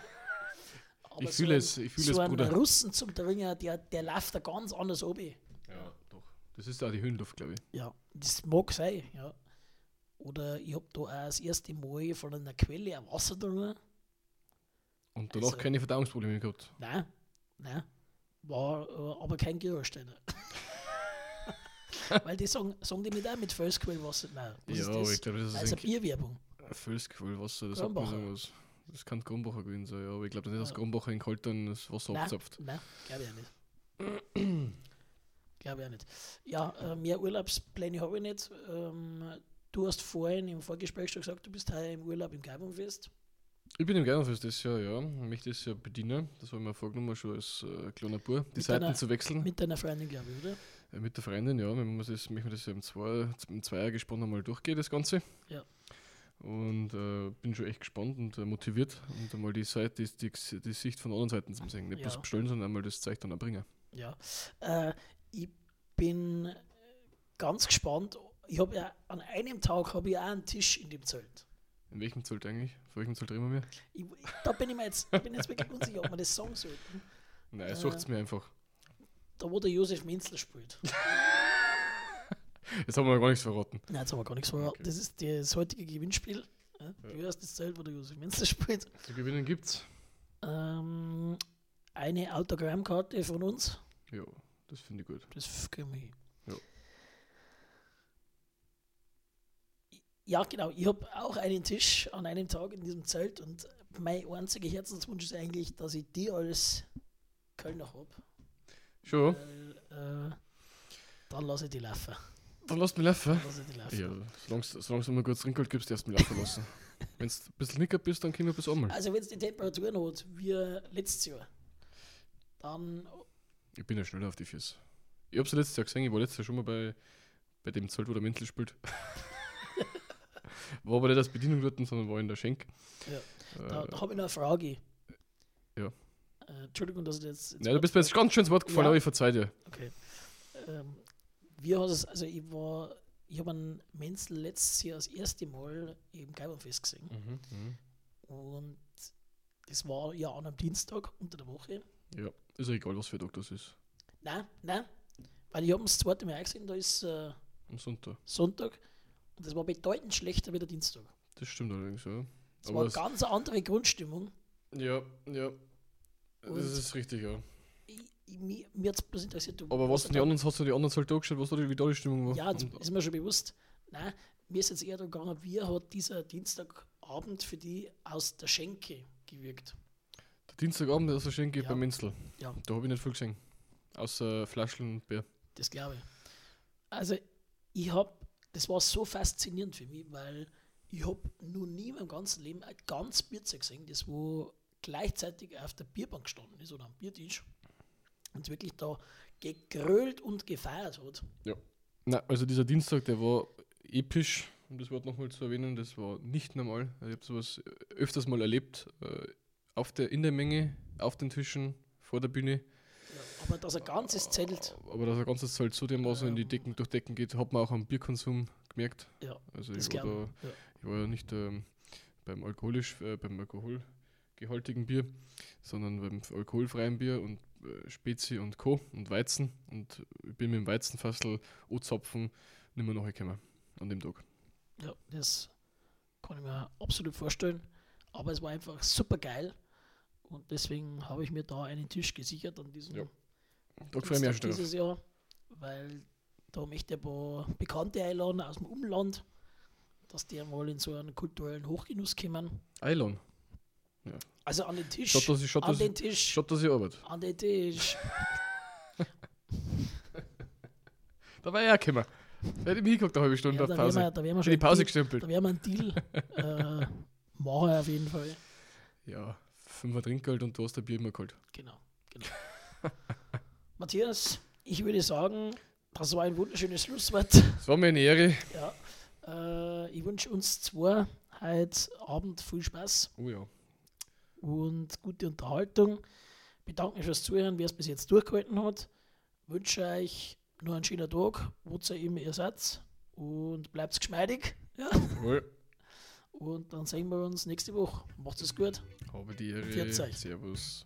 Aber. Ich so fühle es, ich fühle so es, Bruder. Russen zum Dringer, der, der läuft da ganz anders oben. Ja, doch. Das ist auch die Höhenluft, glaube ich. Ja, das mag sein, ja. Oder ich habe da auch das erste Mal von einer Quelle ein Wasser drin. Und danach Also- keine Verdauungsprobleme gehabt. Nein, nein. War äh, aber kein Gerolsteiner. Weil die sagen, sagen die mit auch mit Felsquellwasser. Nein, ja, ist das? ich glaube, das Also ist Bierwerbung. ein Völsquellwasser, das sagt man Kronbacher. Das kann Kronbacher gewesen sein, ja, aber ich glaube nicht, dass Ja. Kronbacher in Kaltern das Wasser Nein, abzapft. nein, glaube ich auch nicht. glaube ich auch nicht. Ja, äh, mehr Urlaubspläne habe ich nicht. Ähm, du hast vorhin im Vorgespräch schon gesagt, du bist heuer im Urlaub im Geibumfest. Ich bin im Gernofest das Jahr, ja. Ich möchte das ja bedienen. Das habe ich mir vorgenommen, schon als äh, kleiner Bub, die Mit Seiten deiner- zu wechseln. Mit, deiner Freundin, glaube ich, oder? äh, mit der Freundin, ja. Wir müssen das, möchten wir das ja im, Zwei, im Zweiergespann einmal durchgehen, das Ganze. Ja. Und äh, bin schon echt gespannt und äh, motiviert und einmal die Seite, die, die, die Sicht von anderen Seiten zu sehen. Nicht Ja. bloß bestellen, sondern einmal das Zeug dann auch bringen. Ja. Äh, ich bin äh, ganz gespannt. Ich habe ja an einem Tag habe ich auch einen Tisch in dem Zelt. In welchem Zelt eigentlich? Vor welchem Zelt reden wir? Ich, da bin ich mir jetzt, ich bin jetzt wirklich unsicher, ob wir das sagen sollten. Nein, Äh. sucht es mir einfach. Da wo der Josef Minzler spielt. Jetzt haben wir gar nichts verraten. Nein, jetzt haben wir gar nichts verraten. Okay. Das ist das heutige Gewinnspiel. Ja, du hörst das Zelt, wo der Josef Minzler spielt. Zu gewinnen gibt's. Ähm, eine Autogrammkarte von uns. Ja, das finde ich gut. Das können wir. Ja. Ja, genau. Ich habe auch einen Tisch an einem Tag in diesem Zelt und mein einziger Herzenswunsch ist eigentlich, dass ich die als Kölner habe. Schon, Weil, äh, dann lasse ich die laufen. Dann lass mich laufen. Lass. Ja, solange solange du mir kurz Trinkgeld gibst, darfst du mich laufen lassen. Wenn du ein bisschen nicker bist, dann können wir bis einmal. Also wenn es die Temperaturen hat, wie letztes Jahr, dann Ich bin ja schneller auf die Füße. Ich hab's ja letztes Jahr gesehen, ich war letztes Jahr schon mal bei, bei dem Zelt, wo der Menzel spielt. war aber nicht als Bedienung dort, sondern war in der Schenk. Ja, Äh, da, da habe ich noch eine Frage. Ja. Äh, Entschuldigung, dass ich jetzt. jetzt ja, du bist mir jetzt ganz schön ins Wort gefallen, Ja. aber ich verzeih dir. Okay. Ähm, wie hat es, also ich war, ich habe einen Menzel letztes Jahr das erste Mal im Geibernfest gesehen. Und das war ja an einem Dienstag unter der Woche. Ja, ist ja egal, was für ein Tag das ist. Nein, nein, weil ich habe das zweite Mal gesehen, da ist äh, Am Sonntag. Sonntag. Und das war bedeutend schlechter wie der Dienstag. Das stimmt allerdings, ja. Es Aber war eine ganz andere Grundstimmung. Ja, ja. Und- Das ist richtig, ja. Mir mir hat es bloß interessiert. du- Aber was die anderen, hast du die anderen Zelte angeschaut, was da die, wie da die Stimmung war? Ja, ist mir schon bewusst. Nein, mir ist jetzt eher darum gegangen, wie hat dieser Dienstagabend für die aus der Schenke gewirkt. Der Dienstagabend, das ist Schenke Ja. bei Menzel. Ja. Da habe ich nicht viel gesehen. Außer Flaschen und Bier. Das glaube ich. Also, ich habe, das war so faszinierend für mich, weil ich habe noch nie in meinem ganzen Leben ein ganz Bierzeug gesehen, das wo gleichzeitig auf der Bierbank gestanden ist oder am Biertisch und wirklich da gegrölt und gefeiert hat. Na, also dieser Dienstag, der war episch, um das Wort nochmal zu erwähnen, das war nicht normal. Also ich habe sowas öfters mal erlebt, äh, auf der, in der Menge, auf den Tischen, vor der Bühne. Ja, aber dass ein ganzes Zelt, Aber dass ein ganzes Zelt so dermaßen in die Decken durch Decken geht, hat man auch am Bierkonsum gemerkt. ja, Also ich war, da. Ja. ich war ja nicht ähm, beim alkoholisch, äh, beim alkoholgehaltigen Bier, sondern beim alkoholfreien Bier und äh, Spezi und Co. und Weizen. Und ich bin mit dem Weizenfassel O-Zapfen nicht mehr nachgekommen an dem Tag. Ja, das kann ich mir absolut vorstellen. Aber es war einfach super geil. Und deswegen habe ich mir da einen Tisch gesichert an diesem Ja, Da freue ich mich auch Dienstag schon drauf. dieses Jahr. Weil da möchte ich ein paar Bekannte einladen aus dem Umland, dass die mal in so einen kulturellen Hochgenuss kommen. Eilon. Ja. Also an den Tisch. Schaut, dass ich, schaut, an den Tisch. schaut, dass ich arbeite. An den Tisch. Da war er auch gekommen. Da hätte ich mich hingeguckt, eine halbe Stunde Ja, auf Pause. wir, da werden wir Schon die Pause gestempelt. da werden wir einen Deal äh, machen auf jeden Fall. Ja, fünfer Trinkgeld und du hast ein Bier immer geholt. Genau, genau. Matthias, ich würde sagen, das war ein wunderschönes Schlusswort. Es war mir eine Ehre. Ja. Äh, ich wünsche uns zwei heute Abend viel Spaß Oh ja. Und gute Unterhaltung. Bedanke mich fürs Zuhören, wer es bis jetzt durchgehalten hat. Wünsche euch noch einen schönen Tag, wo ihr immer ihr seid. Und bleibt geschmeidig. Ja. Wohl. Und dann sehen wir uns nächste Woche. Macht es gut. Habe die Ehre. Servus.